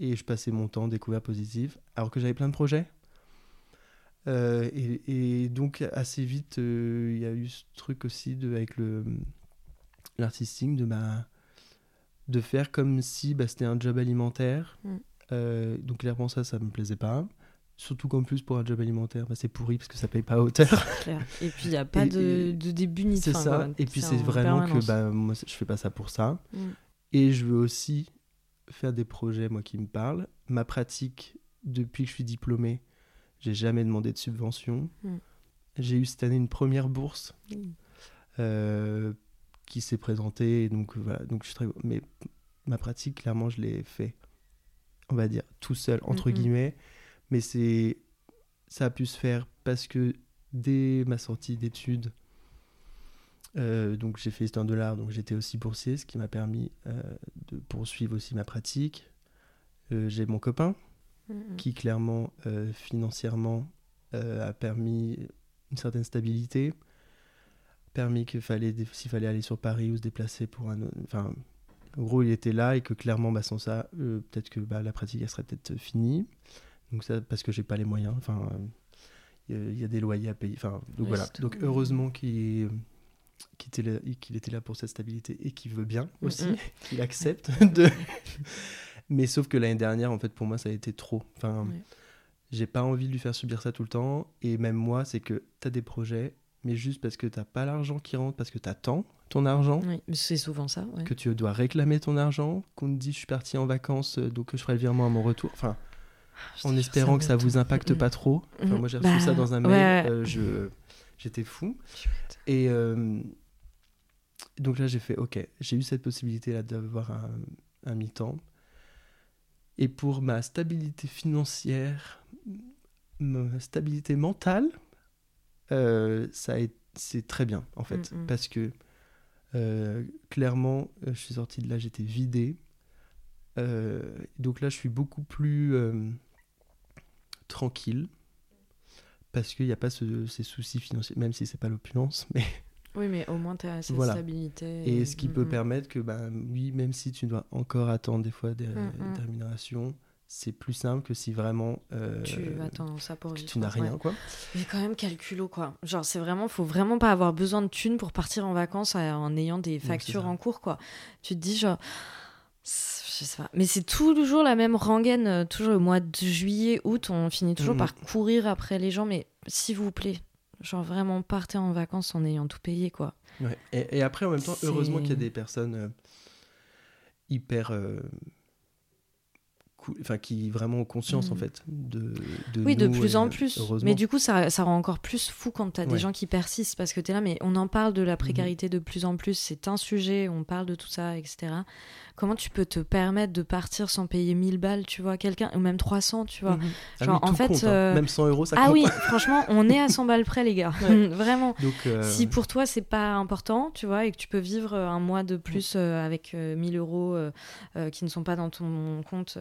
Et je passais mon temps découvert positive, alors que j'avais plein de projets. Euh, et, et donc, assez vite, euh, il y a eu ce truc aussi de, avec le l'artistique de, ma, de faire comme si bah, c'était un job alimentaire. Mm. Euh, donc, clairement, ça, ça me plaisait pas. Surtout qu'en plus, pour un job alimentaire, bah, c'est pourri parce que ça paye pas à hauteur. Clair. Et puis, il n'y a pas Et- de, de début ni de C'est fin. ça. quoi. Et puis, c'est en vraiment que bah, moi, je fais pas ça pour ça. Mm. Et je veux aussi faire des projets, moi, qui me parlent. Ma pratique, depuis que je suis diplômé, j'ai jamais demandé de subvention. Mm. J'ai eu cette année une première bourse Mm. euh, qui s'est présentée. Donc, voilà. Donc, je suis très... Mais ma pratique, clairement, je l'ai fait, on va dire, tout seul, entre Mm, mm. guillemets. Mais c'est... ça a pu se faire parce que dès ma sortie d'études, euh, donc j'ai fait histoire de l'art, donc j'étais aussi boursier, ce qui m'a permis euh, de poursuivre aussi ma pratique. Euh, j'ai mon copain Mm, mm. qui clairement financièrement a permis une certaine stabilité, permis qu'il fallait s'il fallait aller sur Paris ou se déplacer pour un, enfin en gros il était là et que clairement bah, sans ça peut-être que bah, la pratique elle serait peut-être finie. Donc ça parce que j'ai pas les moyens, enfin il y a- des loyers à payer, enfin donc Oui, voilà. Donc heureusement qu'il qu'il était, là, pour cette stabilité et qu'il veut bien aussi, Mm, mm. qu'il accepte de. Mais sauf que l'année dernière, en fait, pour moi, ça a été trop. Enfin, Ouais. j'ai pas envie de lui faire subir ça tout le temps. Et même moi, c'est que t'as des projets, mais juste parce que t'as pas l'argent qui rentre, parce que t'attends ton argent, Oui, c'est souvent ça. ouais. que tu dois réclamer ton argent, qu'on te dit je suis parti en vacances, euh, donc je ferai le virement à mon retour. Enfin, Je en espérant que ça vous impacte Mm, pas trop. Enfin, moi, j'ai reçu Bah, ça dans un mail. ouais. euh, je... J'étais fou. Et euh, donc là, j'ai fait, ok, j'ai eu cette possibilité-là d'avoir un, un mi-temps. Et pour ma stabilité financière, ma stabilité mentale, euh, ça c'est très bien, en fait. Mm, mm. Parce que euh, clairement, je suis sorti de là, j'étais vidé. Donc là, je suis beaucoup plus tranquille. Parce qu'il n'y a pas ce- ces soucis financiers, même si c'est pas l'opulence, mais Oui, mais au moins, tu as cette Voilà. stabilité. et ce qui Mm, peut permettre que, ben, oui, même si tu dois encore attendre des fois des, Mm, des rémunérations, c'est plus simple que si vraiment euh, Tu attends ça pour que vivre, tu n'as rien, Ouais. quoi. Mais quand même calculo quoi. Genre c'est vraiment faut vraiment pas avoir besoin de thunes pour partir en vacances euh, en ayant des factures en cours quoi. Tu te dis genre je sais pas. Mais c'est toujours la même rengaine euh, toujours le mois de juillet août on finit toujours Mhm. par courir après les gens mais s'il vous plaît genre vraiment partez en vacances en ayant tout payé quoi. Ouais. Et, et après, en même temps, heureusement qu'il y a des personnes euh, hyper. euh, cool- Enfin, qui vraiment ont conscience, Mm. en fait, de, de Oui, de nous, plus et, en plus. Mais du coup, ça, ça rend encore plus fou quand tu as des Ouais. gens qui persistent parce que tu es là, mais on en parle de la Mhm. précarité de plus en plus, c'est un sujet, on parle de tout ça, etc. Comment tu peux te permettre de partir sans payer 1000 balles, tu vois, quelqu'un, ou même 300, tu vois Mhm. Ah oui, en fait, compte, hein. euh, Même 100 euros, ça Ah compte. oui, franchement, on est à 100 balles près, les gars. Ouais. Vraiment. Donc, euh, Si pour toi c'est pas important, tu vois, et que tu peux vivre euh, un mois de plus euh, avec euh, 1000 euros qui ne sont pas dans ton compte,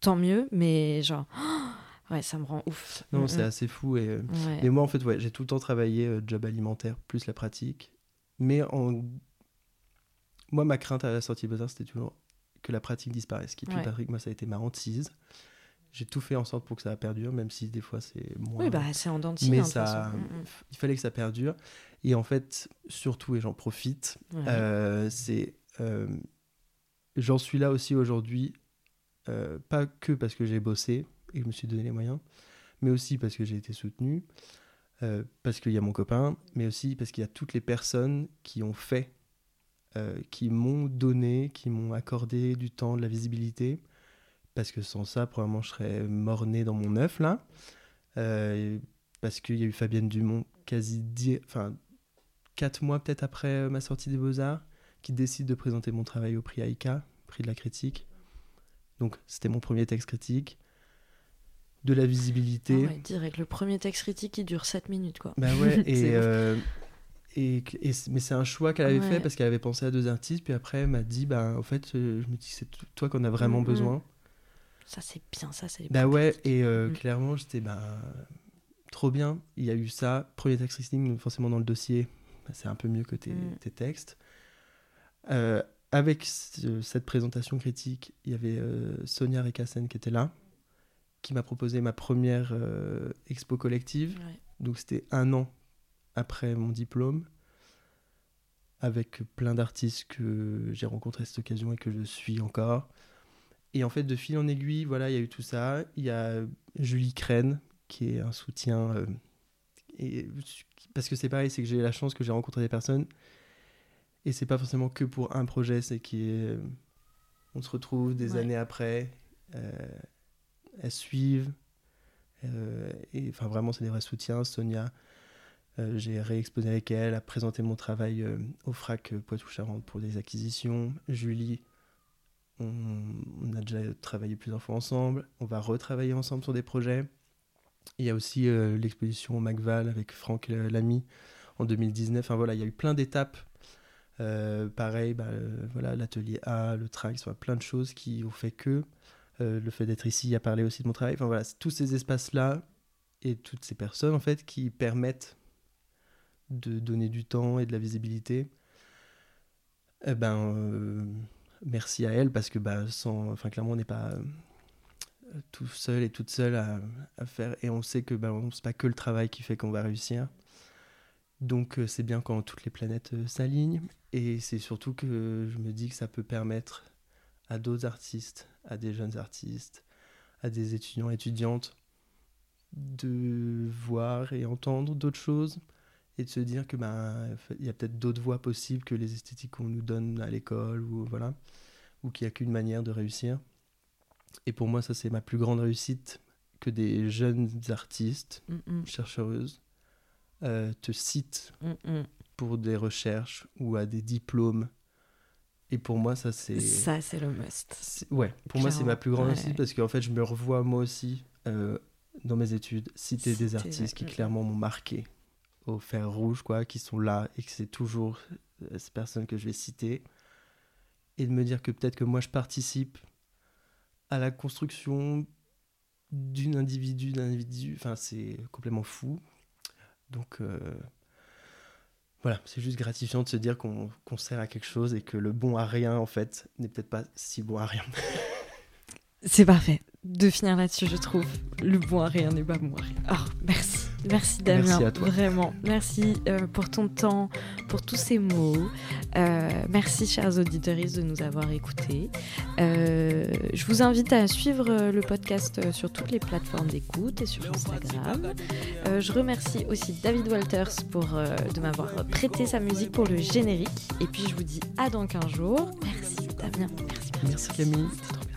tant mieux. Mais genre, ouais, ça me rend ouf. non, Mm, c'est mm. assez fou. Et, Ouais. et moi, en fait, ouais, j'ai tout le temps travaillé job alimentaire plus la pratique. Mais en... moi, ma crainte à la sortie de Beaux-Arts, c'était toujours que la pratique disparaisse. Qui Ouais. Patrick, moi, ça a été ma hantise. J'ai tout fait en sorte pour que ça perdure, même si des fois c'est moins. Oui, bah c'est en dents mais hein, ça. Mm, mm. il fallait que ça perdure. Et en fait, surtout, et j'en profite, Ouais. euh, c'est. euh, J'en suis là aussi aujourd'hui, euh, pas que parce que j'ai bossé et que je me suis donné les moyens, mais aussi parce que j'ai été soutenu, parce qu'il y a mon copain, mais aussi parce qu'il y a toutes les personnes qui ont fait, euh, qui m'ont donné, qui m'ont accordé du temps, de la visibilité, parce que sans ça, probablement, je serais mort-né dans mon œuf, là. Euh, parce qu'il y a eu Fabienne Dumont, quasi dix- enfin, quatre mois peut-être après euh, ma sortie des Beaux-Arts, qui décide de présenter mon travail au prix Aïka, prix de la critique. Donc, c'était mon premier texte critique. De la Ah visibilité. ouais, direct, le premier texte critique qui dure 7 minutes, quoi. Bah ouais, et, euh, et, et c- mais c'est un choix qu'elle avait Ouais. fait parce qu'elle avait pensé à deux artistes, puis après elle m'a dit, bah en fait, euh, je me dis, c'est toi qu'on a vraiment Mhm. besoin. Ça, c'est bien, ça, c'est. Bah ouais, et euh, Mm. clairement, j'étais, bah trop bien. Il y a eu ça, premier text listing, forcément dans le dossier, bah, c'est un peu mieux que tes, Mm. tes textes. Euh, avec ce- cette présentation critique, il y avait euh, Sonia Rekassen qui était là, qui m'a proposé ma première expo collective. Ouais. Donc c'était un an après mon diplôme, avec plein d'artistes que j'ai rencontrés à cette occasion et que je suis encore. Et en fait, de fil en aiguille, voilà, il y a eu tout ça. Il y a Julie Crène, qui est un soutien. euh, et, parce que c'est pareil, c'est que j'ai la chance que j'ai rencontré des personnes. Et c'est pas forcément que pour un projet, c'est qu'on on se retrouve des Ouais. années après, euh, elles suivent. euh, et enfin, vraiment, c'est des vrais soutiens. Sonia, euh, j'ai réexposé avec elle, a présenté mon travail euh, au FRAC euh, Poitou-Charentes pour des acquisitions. Julie, on, a déjà travaillé plusieurs fois ensemble. On va retravailler ensemble sur des projets. Il y a aussi euh, l'exposition au Macval avec Franck euh, Lamy en 2019. Enfin voilà, il y a eu plein d'étapes. Euh, pareil, bah, euh, voilà, l'atelier A, le track, soit plein de choses qui ont fait que euh, le fait d'être ici a parlé aussi de mon travail. Enfin voilà, tous ces espaces-là et toutes ces personnes en fait qui permettent de donner du temps et de la visibilité. Eh ben, euh, merci à elle parce que bah, sans, enfin clairement on n'est pas euh, tout seul et toute seule à, faire et on sait que bah, on- c'est pas que le travail qui fait qu'on va réussir. Donc euh, c'est bien quand toutes les planètes s'alignent et c'est surtout que je me dis que ça peut permettre à d'autres artistes, à des jeunes artistes, à des étudiants étudiantes de voir et entendre d'autres choses et de se dire que ben il y a peut-être d'autres voies possibles que les esthétiques qu'on nous donne à l'école ou voilà ou qu'il n'y a qu'une manière de réussir. Et pour moi ça c'est ma plus grande réussite que des jeunes artistes, Mm, mm, chercheuses euh, te citent mm, pour des recherches ou à des diplômes. Et pour moi ça c'est Ça, c'est le must. Ouais, pour moi c'est ma plus grande ouais. réussite parce qu'en fait je me revois moi aussi euh, dans mes études citer des artistes qui clairement m'ont marqué au fer rouge quoi, qui sont là et que c'est toujours euh, ces personnes que je vais citer et de me dire que peut-être que moi je participe à la construction d'une individu, d'un individu, enfin c'est complètement fou. Donc euh, voilà, c'est juste gratifiant de se dire qu'on qu'on sert à quelque chose et que le bon à rien en fait n'est peut-être pas si bon à rien. C'est parfait. De finir là-dessus, je trouve. Le bon à rien n'est pas bon à rien. Oh, merci. Merci Damien. Merci à toi. Vraiment. Merci euh, pour ton temps, pour tous ces mots. Euh, merci, chers auditeurs, de nous avoir écoutés. Euh, je vous invite à suivre le podcast sur toutes les plateformes d'écoute et sur Instagram. Je remercie aussi David Walters pour, de m'avoir prêté sa musique pour le générique. Et puis, je vous dis à dans 15 jours. Merci Damien. Merci. Merci Camille, c'était trop